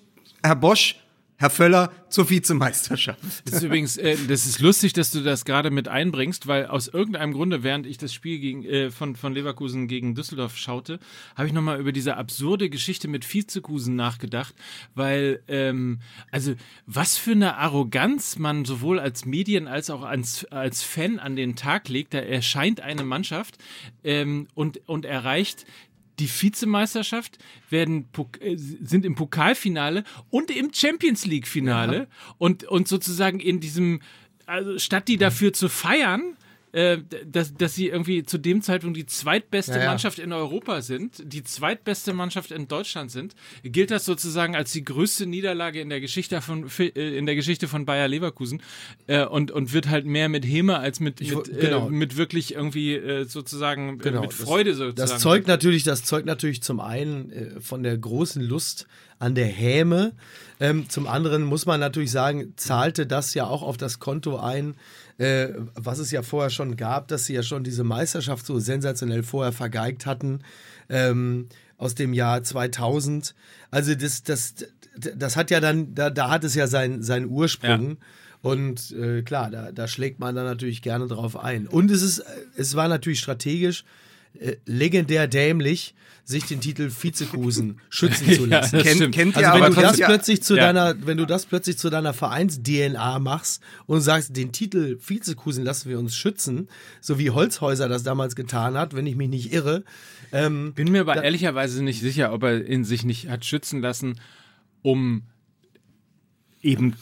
S3: Herr Bosch, Herr Völler, zur Vizemeisterschaft.
S1: Das ist übrigens, äh, das ist lustig, dass du das gerade mit einbringst, weil aus irgendeinem Grunde, während ich das Spiel gegen, äh, von, von Leverkusen gegen Düsseldorf schaute, habe ich nochmal über diese absurde Geschichte mit Vizekusen nachgedacht, weil, ähm, also, was für eine Arroganz man sowohl als Medien als auch als, als Fan an den Tag legt. Da erscheint eine Mannschaft ähm, und, und erreicht die Vizemeisterschaft werden äh, sind im Pokalfinale und im Champions League Finale. Und und sozusagen in diesem also statt die dafür zu feiern äh, dass, dass sie irgendwie zu dem Zeitpunkt die zweitbeste
S2: Ja, ja.
S1: Mannschaft in Europa sind, die zweitbeste Mannschaft in Deutschland sind, gilt das sozusagen als die größte Niederlage in der Geschichte von äh, in der Geschichte von Bayer Leverkusen äh, und und wird halt mehr mit Häme als mit mit,
S2: genau.
S1: äh, mit wirklich irgendwie sozusagen
S2: Genau,
S1: mit
S2: das-
S1: Freude sozusagen.
S2: Das zeugt natürlich, das zeugt natürlich zum einen von der großen Lust an der Häme. Ähm, zum anderen muss man natürlich sagen, zahlte das ja auch auf das Konto ein, äh, was es ja vorher schon gab, dass sie ja schon diese Meisterschaft so sensationell vorher vergeigt hatten. Ähm, aus dem Jahr 2000. Also das, das, das hat ja dann, da, da hat es ja seinen seinen Ursprung. Und äh, klar, da, da schlägt man dann natürlich gerne drauf ein. Und es ist, es war natürlich strategisch äh, legendär dämlich, sich den Titel Vizekusen [laughs] schützen zu
S1: Ja,
S2: lassen.
S1: das
S3: Kennt, kennt
S2: Also
S3: ihr
S2: wenn
S3: aber
S2: du das
S3: ihr-
S2: plötzlich zu
S1: Ja.
S2: deiner, wenn du das plötzlich zu deiner Vereins-DNA machst und sagst, den Titel Vizekusen lassen wir uns schützen, so wie Holzhäuser das damals getan hat, wenn ich mich nicht irre. Ähm,
S1: Bin mir aber ehrlicherweise nicht sicher, ob er in sich nicht hat schützen lassen, um eben,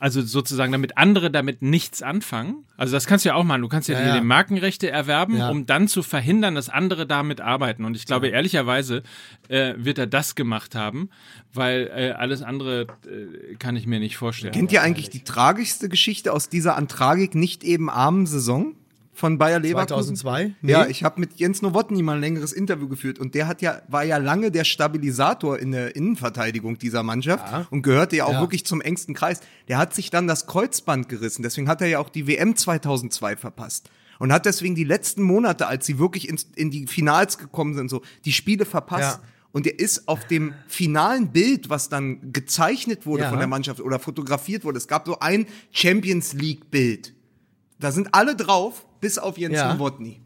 S1: also sozusagen, damit andere damit nichts anfangen. Also das kannst du ja auch machen. Du kannst ja,
S2: Ja, ja.
S1: die Markenrechte erwerben,
S2: Ja.
S1: um dann zu verhindern, dass andere damit arbeiten. Und ich glaube, ehrlicherweise äh, wird er das gemacht haben, weil äh, alles andere äh, kann ich mir nicht vorstellen.
S3: Kennt ihr eigentlich die tragischste Geschichte aus dieser an Tragik nicht eben armen Saison von Bayer Leverkusen?
S2: 2002?
S3: Ja,
S2: Nee.
S3: ich habe mit Jens Nowotny mal ein längeres Interview geführt und der hat ja war ja lange der Stabilisator in der Innenverteidigung dieser Mannschaft
S2: Ja.
S3: und gehörte ja auch
S2: Ja.
S3: wirklich zum engsten Kreis. Der hat sich dann das Kreuzband gerissen, deswegen hat er ja auch die WM 2002 verpasst. Und hat deswegen die letzten Monate, als sie wirklich ins, in die Finals gekommen sind, so die Spiele verpasst.
S2: Ja.
S3: Und er ist auf dem finalen Bild, was dann gezeichnet wurde
S2: Ja.
S3: von der Mannschaft oder fotografiert wurde, es gab so ein Champions League Bild. Da sind alle drauf, bis auf Jens
S2: Ja.
S3: Nowotny.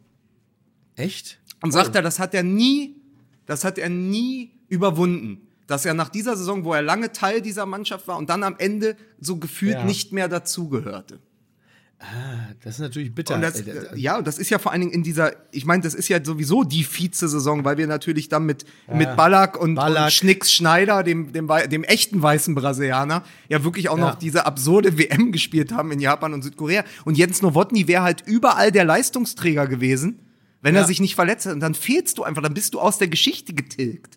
S2: Echt?
S3: Und sagt er, das hat er nie, das hat er nie überwunden. Dass er nach dieser Saison, wo er lange Teil dieser Mannschaft war und dann am Ende so gefühlt
S2: Ja.
S3: nicht mehr dazugehörte.
S2: Das ist natürlich bitter.
S3: Und das,
S2: Äh,
S3: ja, und das ist ja vor allen Dingen in dieser, ich meine, das ist ja sowieso die Vize-Saison, weil wir natürlich dann mit, mit Ballack und,
S2: Ballack.
S3: und Schnicks Schneider, dem, dem, dem echten weißen Brasilianer, ja wirklich auch
S2: Ja.
S3: noch diese absurde WM gespielt haben in Japan und Südkorea. Und Jens Nowotny wäre halt überall der Leistungsträger gewesen, wenn er
S2: Ja.
S3: sich nicht verletzt hat. Und dann fehlst du einfach, dann bist du aus der Geschichte getilgt.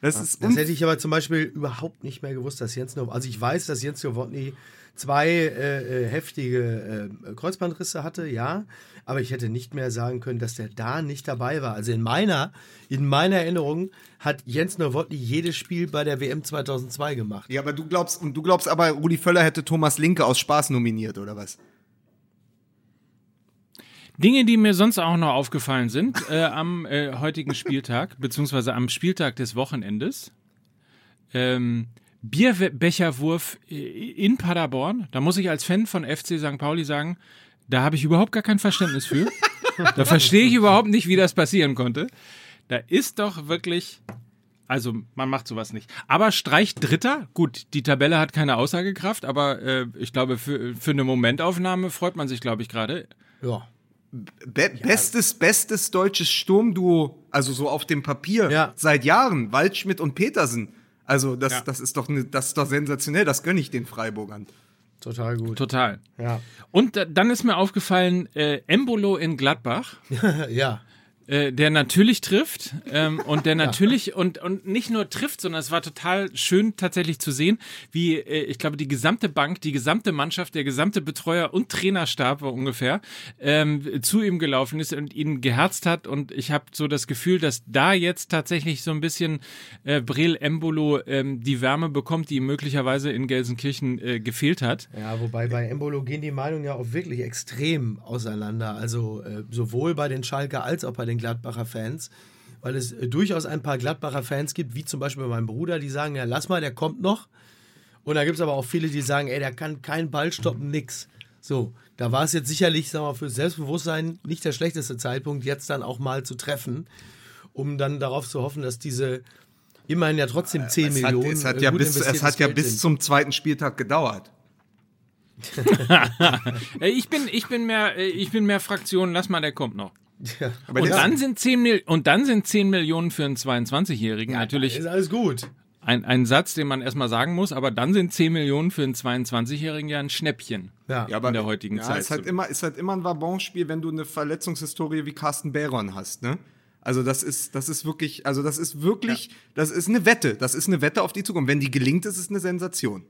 S3: Das ist
S2: Das hätte ich aber zum Beispiel überhaupt nicht mehr gewusst, dass Jens Nowotny, also ich weiß, dass Jens Nowotny zwei äh, äh, heftige äh, Kreuzbandrisse hatte, ja, aber ich hätte nicht mehr sagen können, dass der da nicht dabei war. Also in meiner, in meiner Erinnerung hat Jens Nowotny jedes Spiel bei der WM 2002 gemacht.
S3: ja, aber du glaubst, und du glaubst aber, Rudi Völler hätte Thomas Linke aus Spaß nominiert, oder was?
S1: Dinge, die mir sonst auch noch aufgefallen sind äh, am äh, heutigen Spieltag, [laughs] beziehungsweise am Spieltag des Wochenendes. Ähm, Bierbecherwurf in Paderborn. Da muss ich als Fan von FC St. Pauli sagen, da habe ich überhaupt gar kein Verständnis für. Da verstehe ich überhaupt nicht, wie das passieren konnte. Da ist doch wirklich. Also, man macht sowas nicht. Aber Streich Dritter, gut, die Tabelle hat keine Aussagekraft, aber äh, ich glaube, für, für eine Momentaufnahme freut man sich, glaube ich, gerade.
S2: Ja.
S3: Be bestes, bestes deutsches Sturmduo, also so auf dem Papier,
S2: Ja.
S3: seit Jahren, Waldschmidt und Petersen. Also das,
S1: Ja.
S3: das ist doch ne, das ist doch sensationell, das gönne ich den Freiburgern.
S2: Total gut.
S1: Total.
S2: Ja.
S1: Und da, dann ist mir aufgefallen, äh, Embolo in Gladbach, [laughs]
S2: ja.
S1: Äh, der natürlich trifft ähm, und der [laughs] natürlich und, und nicht nur trifft, sondern es war total schön tatsächlich zu sehen, wie äh, ich glaube die gesamte Bank, die gesamte Mannschaft, der gesamte Betreuer und Trainerstab war ungefähr ähm, zu ihm gelaufen ist und ihn geherzt hat und ich habe so das Gefühl, dass da jetzt tatsächlich so ein bisschen äh, Brel Embolo ähm, die Wärme bekommt, die ihm möglicherweise in Gelsenkirchen äh, gefehlt hat.
S2: Ja, wobei bei Embolo gehen die Meinungen ja auch wirklich extrem auseinander. Also äh, sowohl bei den Schalker als auch bei den Gladbacher Fans. Weil es äh, durchaus ein paar Gladbacher Fans gibt, wie zum Beispiel mein Bruder, die sagen, ja, lass mal, der kommt noch. Und da gibt es aber auch viele, die sagen, ey, der kann keinen Ball stoppen, nix. So, da war es jetzt sicherlich, sagen wir mal, für Selbstbewusstsein nicht der schlechteste Zeitpunkt, jetzt dann auch mal zu treffen, um dann darauf zu hoffen, dass diese immerhin ja trotzdem 10
S3: Es hat,
S2: Millionen.
S3: es hat
S2: äh,
S3: ja bis, es hat ja bis zum zweiten Spieltag gedauert. [laughs]
S1: Äh, Ich bin, ich bin mehr, ich bin mehr Fraktion, lass mal, der kommt noch.
S2: Ja.
S1: Und dann sind 10 Mil und dann sind 10 Millionen für einen 22-Jährigen natürlich
S2: Ist alles gut.
S1: ein, ein Satz, den man erstmal sagen muss, aber dann sind 10 Millionen für einen 22-Jährigen ja ein Schnäppchen.
S2: Ja.
S3: Ja, aber
S1: in der heutigen
S3: ja,
S1: Zeit.
S3: Ist halt, immer, ist halt immer ein Wabonspiel, wenn du eine Verletzungshistorie wie Carsten Behron hast, ne? Also das ist, das ist wirklich, also das ist wirklich, das ist eine Wette. Das ist eine Wette auf die Zukunft. Wenn die gelingt, ist es eine Sensation.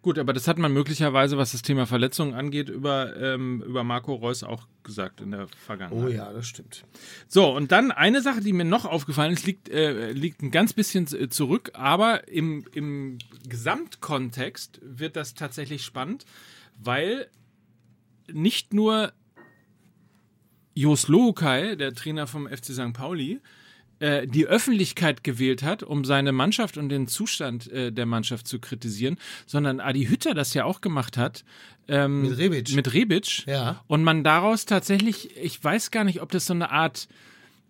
S1: Gut, aber das hat man möglicherweise, was das Thema Verletzungen angeht, über, ähm, über Marco Reus auch gesagt in der Vergangenheit.
S2: Oh ja, das stimmt.
S1: So, und dann eine Sache, die mir noch aufgefallen ist, liegt, äh, liegt ein ganz bisschen äh, zurück, aber im, im Gesamtkontext wird das tatsächlich spannend, weil nicht nur Jos Luhukai, der Trainer vom FC St. Pauli, äh, die Öffentlichkeit gewählt hat, um seine Mannschaft und den Zustand äh, der Mannschaft zu kritisieren, sondern Adi Hütter das ja auch gemacht hat. Ähm,
S2: Mit Rebic.
S1: Mit Rebic.
S2: Ja.
S1: Und man daraus tatsächlich, ich weiß gar nicht, ob das so eine Art,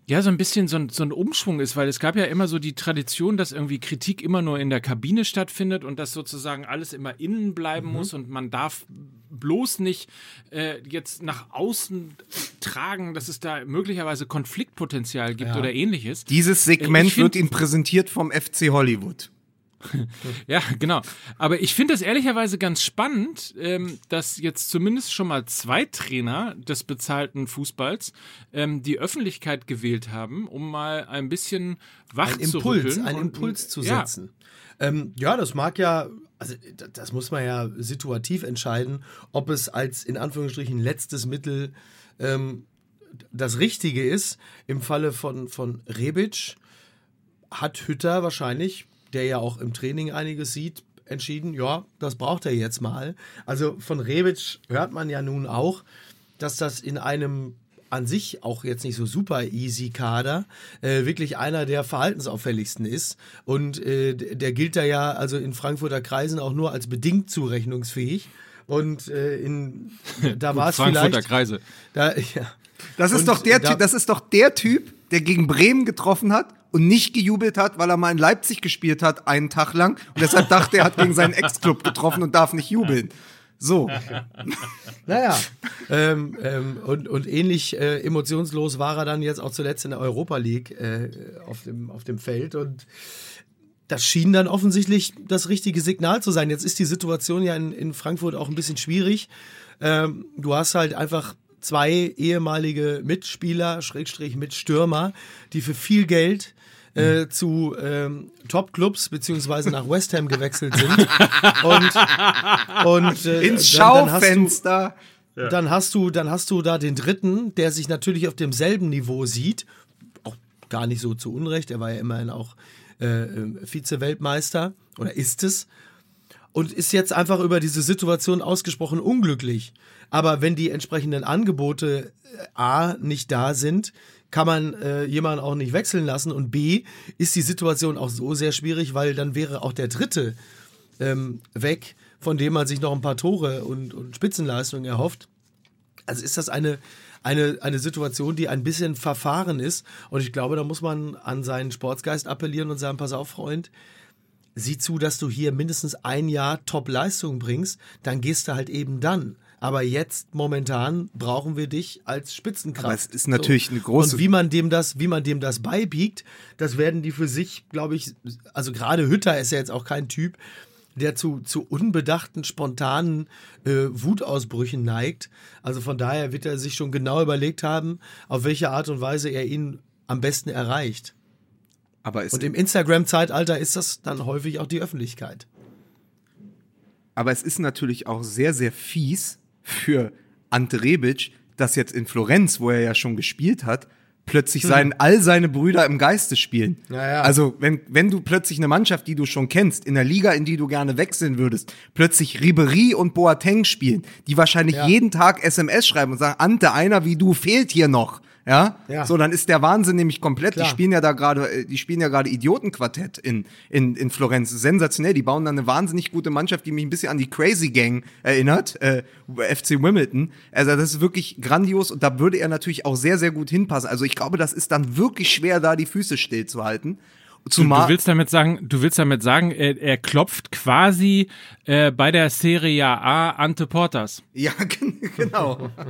S1: ja, so ein bisschen so ein, so ein Umschwung ist, weil es gab ja immer so die Tradition, dass irgendwie Kritik immer nur in der Kabine stattfindet und dass sozusagen alles immer innen bleiben muss und man darf bloß nicht äh, jetzt nach außen tragen, dass es da möglicherweise Konfliktpotenzial gibt oder ähnliches.
S3: Dieses Segment
S1: Ich find-
S3: wird Ihnen präsentiert vom FC Hollywood. [laughs]
S1: Ja, genau. Aber ich finde das ehrlicherweise ganz spannend, ähm, dass jetzt zumindest schon mal zwei Trainer des bezahlten Fußballs ähm, die Öffentlichkeit gewählt haben, um mal ein bisschen wach
S2: Ein
S1: zu
S2: Impuls,
S1: rütteln
S2: einen Impuls zu
S1: ja.
S2: setzen. Ähm, ja, das mag ja, also das muss man ja situativ entscheiden, ob es als in Anführungsstrichen letztes Mittel ähm, das Richtige ist. Im Falle von, von Rebic hat Hütter wahrscheinlich, der ja auch im Training einiges sieht, entschieden, ja, das braucht er jetzt mal. Also von Rebic hört man ja nun auch, dass das in einem an sich auch jetzt nicht so super easy Kader äh, wirklich einer der verhaltensauffälligsten ist und äh, der gilt da ja also in Frankfurter Kreisen auch nur als bedingt zurechnungsfähig und äh, in [laughs] da war es
S1: Frankfurter
S2: vielleicht
S1: Kreise.
S2: da, [laughs] ja.
S3: Das ist
S2: Und
S3: doch der
S2: da-
S3: Typ, das ist doch der Typ, der gegen Bremen getroffen hat und nicht gejubelt hat, weil er mal in Leipzig gespielt hat, einen Tag lang. Und deshalb dachte er, er hat gegen seinen Ex-Club getroffen und darf nicht jubeln. So. [laughs]
S2: Naja, ähm, ähm, und, und ähnlich äh, emotionslos war er dann jetzt auch zuletzt in der Europa League äh, auf, dem, auf dem Feld und das schien dann offensichtlich das richtige Signal zu sein. Jetzt ist die Situation ja in, in Frankfurt auch ein bisschen schwierig. Ähm, du hast halt einfach zwei ehemalige Mitspieler, Schrägstrich Mitstürmer, die für viel Geld äh, zu ähm, Top-Clubs beziehungsweise nach West Ham gewechselt sind. und und äh,
S3: Ins
S2: dann- dann hast du-
S3: Schaufenster.
S2: dann hast du, dann hast du da den dritten, der sich natürlich auf demselben Niveau sieht. Auch gar nicht so zu Unrecht. Er war ja immerhin auch äh, äh, Vize-Weltmeister oder ist es. Und ist jetzt einfach über diese Situation ausgesprochen unglücklich. Aber wenn die entsprechenden Angebote äh, A nicht da sind, kann man äh, jemanden auch nicht wechseln lassen. Und B ist die Situation auch so sehr schwierig, weil dann wäre auch der dritte ähm, weg, von dem man sich noch ein paar Tore und, und Spitzenleistungen erhofft. Also ist das eine, eine, eine Situation, die ein bisschen verfahren ist. Und ich glaube, da muss man an seinen Sportsgeist appellieren und sagen, pass auf, Freund, sieh zu, dass du hier mindestens ein Jahr Top-Leistung bringst, dann gehst du halt eben dann. Aber jetzt momentan brauchen wir dich als Spitzenkraft.
S3: Aber es ist natürlich eine große-
S2: Und wie man dem das, wie man dem das beibiegt, das werden die für sich, glaube ich, also gerade Hütter ist ja jetzt auch kein Typ, der zu, zu unbedachten, spontanen äh, Wutausbrüchen neigt. Also von daher wird er sich schon genau überlegt haben, auf welche Art und Weise er ihn am besten erreicht.
S3: Aber
S2: Und im Instagram-Zeitalter ist das dann häufig auch die Öffentlichkeit.
S3: aber es ist natürlich auch sehr, sehr fies für Ante Rebic, dass jetzt in Florenz, wo er ja schon gespielt hat, plötzlich sein, all seine Brüder im Geiste spielen.
S2: Ja, ja.
S3: Also, wenn, wenn du plötzlich eine Mannschaft, die du schon kennst, in der Liga, in die du gerne wechseln würdest, plötzlich Ribery und Boateng spielen, die wahrscheinlich
S2: Ja.
S3: jeden Tag SMS schreiben und sagen, Ante, einer wie du fehlt hier noch. Ja?
S2: Ja.
S3: So, dann ist der Wahnsinn nämlich komplett.
S2: Klar.
S3: Die spielen ja da gerade, äh, die spielen ja gerade Idiotenquartett in, in, in Florenz. Sensationell. Die bauen dann eine wahnsinnig gute Mannschaft, die mich ein bisschen an die Crazy Gang erinnert, äh, FC Wimbledon. Also das ist wirklich grandios und da würde er natürlich auch sehr, sehr gut hinpassen. Also ich glaube, das ist dann wirklich schwer, da die Füße stillzuhalten.
S1: Du,
S3: Zumal,
S1: du willst damit sagen, du willst damit sagen, er, er klopft quasi äh, bei der Serie A Ante Portas.
S3: Ja, [laughs] gen- genau. [laughs]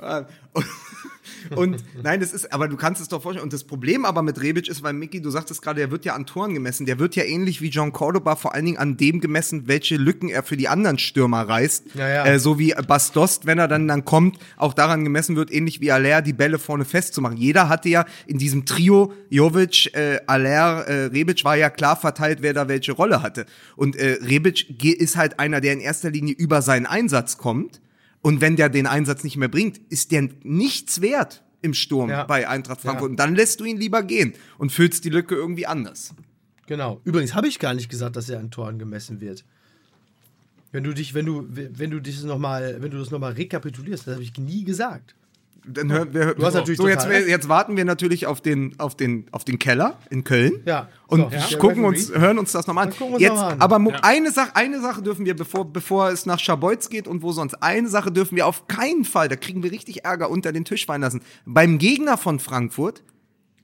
S3: [laughs] und, nein, das ist, aber du kannst es doch vorstellen. Und das Problem aber mit Rebic ist, weil Mickey, du sagtest gerade, der wird ja an Toren gemessen. Der wird ja ähnlich wie John Cordoba vor allen Dingen an dem gemessen, welche Lücken er für die anderen Stürmer reißt.
S2: Ja, ja.
S3: Äh, so wie Bastost, wenn er dann, dann kommt, auch daran gemessen wird, ähnlich wie Aller, die Bälle vorne festzumachen. Jeder hatte ja in diesem Trio, Jovic, äh, Aller, äh, Rebic, war ja klar verteilt, wer da welche Rolle hatte. Und äh, Rebic ist halt einer, der in erster Linie über seinen Einsatz kommt. Und wenn der den Einsatz nicht mehr bringt, ist der nichts wert im Sturm
S2: Ja.
S3: bei Eintracht Frankfurt.
S2: Ja.
S3: Und dann lässt du ihn lieber gehen und füllst die Lücke irgendwie anders.
S2: Genau. Übrigens habe ich gar nicht gesagt, dass er an Toren gemessen wird. Wenn du dich, wenn du, wenn du dich noch mal, wenn du das nochmal rekapitulierst, das habe ich nie gesagt.
S3: Dann hören wir,
S2: Du hast natürlich
S3: so jetzt, jetzt warten wir natürlich auf den, auf den, auf den Keller in Köln.
S2: Ja.
S3: Und
S2: So, ja.
S3: gucken uns, hören uns das nochmal an.
S2: Dann gucken wir uns
S3: Jetzt,
S2: noch mal an.
S3: aber
S1: Ja.
S3: eine Sache, eine Sache dürfen wir, bevor, bevor es nach Schabolz geht und wo sonst, eine Sache dürfen wir auf keinen Fall, da kriegen wir richtig Ärger unter den Tisch fallen lassen. Beim Gegner von Frankfurt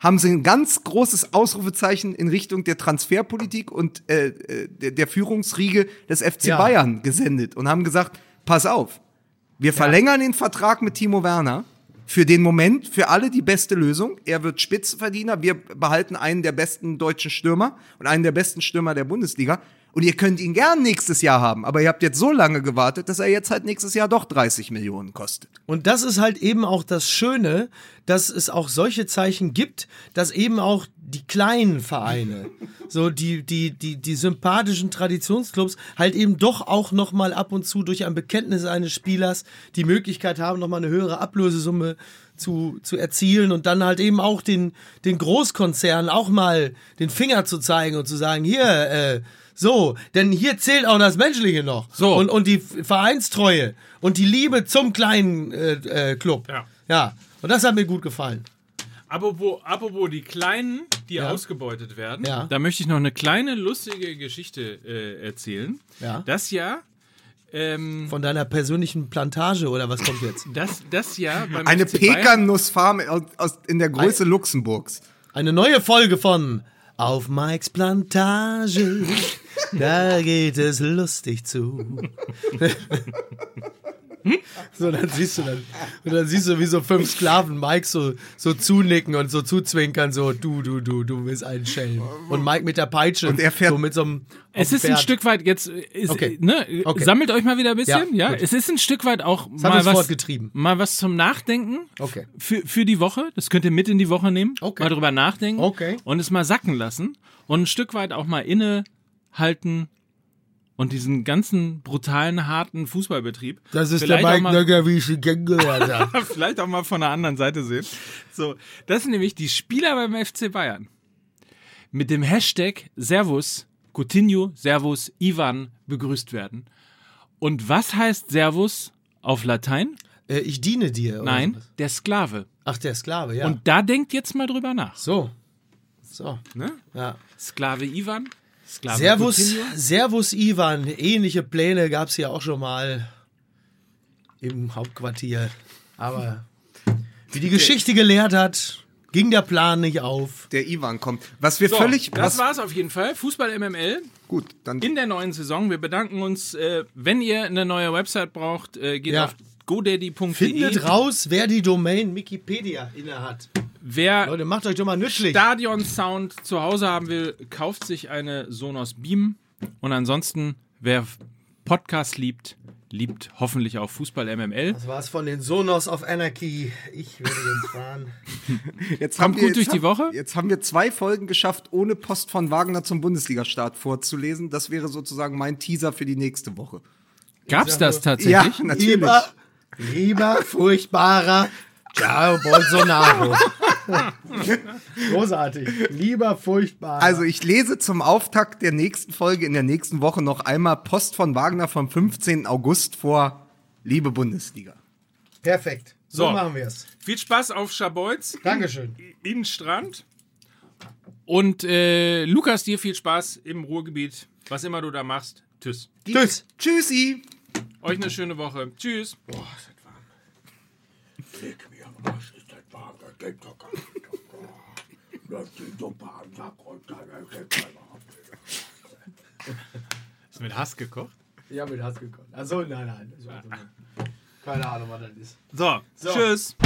S3: haben sie ein ganz großes Ausrufezeichen in Richtung der Transferpolitik und äh, äh, der, der Führungsriege des FC
S2: Ja.
S3: Bayern gesendet und haben gesagt, pass auf, wir verlängern den Vertrag mit Timo Werner. Für den Moment, für alle die beste Lösung. Er wird Spitzenverdiener. Wir behalten einen der besten deutschen Stürmer und einen der besten Stürmer der Bundesliga. Und ihr könnt ihn gern nächstes Jahr haben. Aber ihr habt jetzt so lange gewartet, dass er jetzt halt nächstes Jahr doch 30 Millionen kostet.
S2: Und das ist halt eben auch das Schöne, dass es auch solche Zeichen gibt, dass eben auch die kleinen Vereine, [laughs] so die, die, die, die sympathischen Traditionsclubs halt eben doch auch nochmal ab und zu durch ein Bekenntnis eines Spielers die Möglichkeit haben, nochmal eine höhere Ablösesumme zu, zu erzielen und dann halt eben auch den, den Großkonzernen auch mal den Finger zu zeigen und zu sagen, hier, äh, so, denn hier zählt auch das Menschliche noch.
S1: So.
S2: Und, und die Vereinstreue und die Liebe zum kleinen äh, äh, Club.
S1: Ja.
S2: ja. Und das hat mir gut gefallen.
S1: Apropos, apropos die Kleinen, die
S2: Ja.
S1: ausgebeutet werden,
S2: Ja.
S1: da möchte ich noch eine kleine lustige Geschichte äh, erzählen.
S2: Ja.
S1: Das Jahr, ähm,
S2: Von deiner persönlichen Plantage oder was kommt jetzt?
S1: das, das Jahr beim
S3: Eine Pekannussfarm aus, aus, in der Größe Luxemburgs.
S2: Eine neue Folge von Auf Mikes Plantage, [laughs] da geht es lustig zu. [laughs] So, dann siehst du dann, und dann siehst du, wie so fünf Sklaven Mike so, so zunicken und so zuzwinkern, so, du, du, du, du bist ein Schelm. Und Mike mit der Peitsche,
S3: Und er fährt-
S2: so mit so einem.
S1: Es ist ein
S2: Pferd.
S1: Stück weit jetzt, ist,
S2: Okay.
S1: ne,
S2: Okay.
S1: sammelt euch mal wieder ein bisschen,
S2: Ja,
S1: ja. Es ist ein Stück weit auch
S2: hat
S1: mal was, mal was zum Nachdenken
S2: Okay.
S1: für, für die Woche. Das könnt ihr mit in die Woche nehmen,
S2: Okay.
S1: mal drüber nachdenken
S2: Okay.
S1: und es mal sacken lassen und ein Stück weit auch mal innehalten und diesen ganzen brutalen, harten Fußballbetrieb.
S4: Das ist
S1: vielleicht
S4: der Mike
S1: mal-
S4: Nöcker, wie ich ihn kennengelernt [laughs] habe.
S1: vielleicht auch mal von der anderen Seite sehen. So, das sind nämlich die Spieler beim FC Bayern. Mit dem Hashtag Servus, Coutinho, Servus, Ivan begrüßt werden. Und was heißt Servus auf Latein?
S2: Äh, ich diene dir. oder
S1: Nein,
S2: sowas.
S1: der Sklave.
S2: Ach, der Sklave, ja.
S1: Und da denkt jetzt mal drüber nach.
S2: so. So.
S1: Ne?
S2: Ja.
S1: Sklave Ivan, Sklave
S2: Servus,
S1: Coutinho.
S2: Servus Ivan. Ähnliche Pläne gab es ja auch schon mal im Hauptquartier. Aber wie die Geschichte gelehrt hat, ging der Plan nicht auf.
S3: Der Ivan kommt. Was wir
S1: So,
S3: völlig.
S1: das
S3: was,
S1: war's auf jeden Fall. Fußball MML
S3: gut, dann.
S1: in der neuen Saison. Wir bedanken uns. Äh, wenn ihr eine neue Website braucht, äh, geht
S2: Ja.
S1: auf godaddy.de.
S2: Findet raus, wer die Domain Wikipedia innehat.
S1: Wer
S2: Leute, macht euch doch mal nützlich.
S1: Stadion-Sound zu Hause haben will, kauft sich eine Sonos Beam. Und ansonsten, wer Podcast liebt, liebt hoffentlich auch Fußball MML.
S2: Das war's von den Sonos of Anarchy. Ich werde jetzt fahren. [laughs]
S3: Jetzt
S1: Kommt
S3: haben wir-
S1: gut durch
S3: jetzt
S1: die
S3: haben-
S1: Woche.
S3: Jetzt haben wir zwei Folgen geschafft, ohne Post von Wagner zum Bundesligastart vorzulesen. Das wäre sozusagen mein Teaser für die nächste Woche.
S1: Gab's das
S3: Ja,
S1: tatsächlich?
S3: natürlich.
S2: Lieber, lieber, furchtbarer Ciao Bolsonaro. [laughs] Großartig. Lieber, furchtbarer.
S3: Also ich lese zum Auftakt der nächsten Folge in der nächsten Woche noch einmal Post von Wagner vom 15. August vor. Liebe Bundesliga.
S2: Perfekt. So,
S1: So.
S2: machen wir es.
S1: Viel Spaß auf Schabolz
S2: Dankeschön.
S1: in Strand. Und äh, Lukas, dir viel Spaß im Ruhrgebiet. Was immer du da machst. Tschüss.
S2: Tschüss.
S3: Tschüssi.
S1: Euch eine schöne Woche. Tschüss.
S4: Leck mir Arsch, ist das warm, das geht doch gar nicht. Lass die Suppe am Sack runter, das geht überhaupt nicht.
S1: Ist mit Hass gekocht?
S2: Ja, mit Hass gekommen. Achso, nein, nein. Das einfach [laughs] nur- Keine Ahnung, was das ist.
S1: So,
S2: So.
S1: tschüss.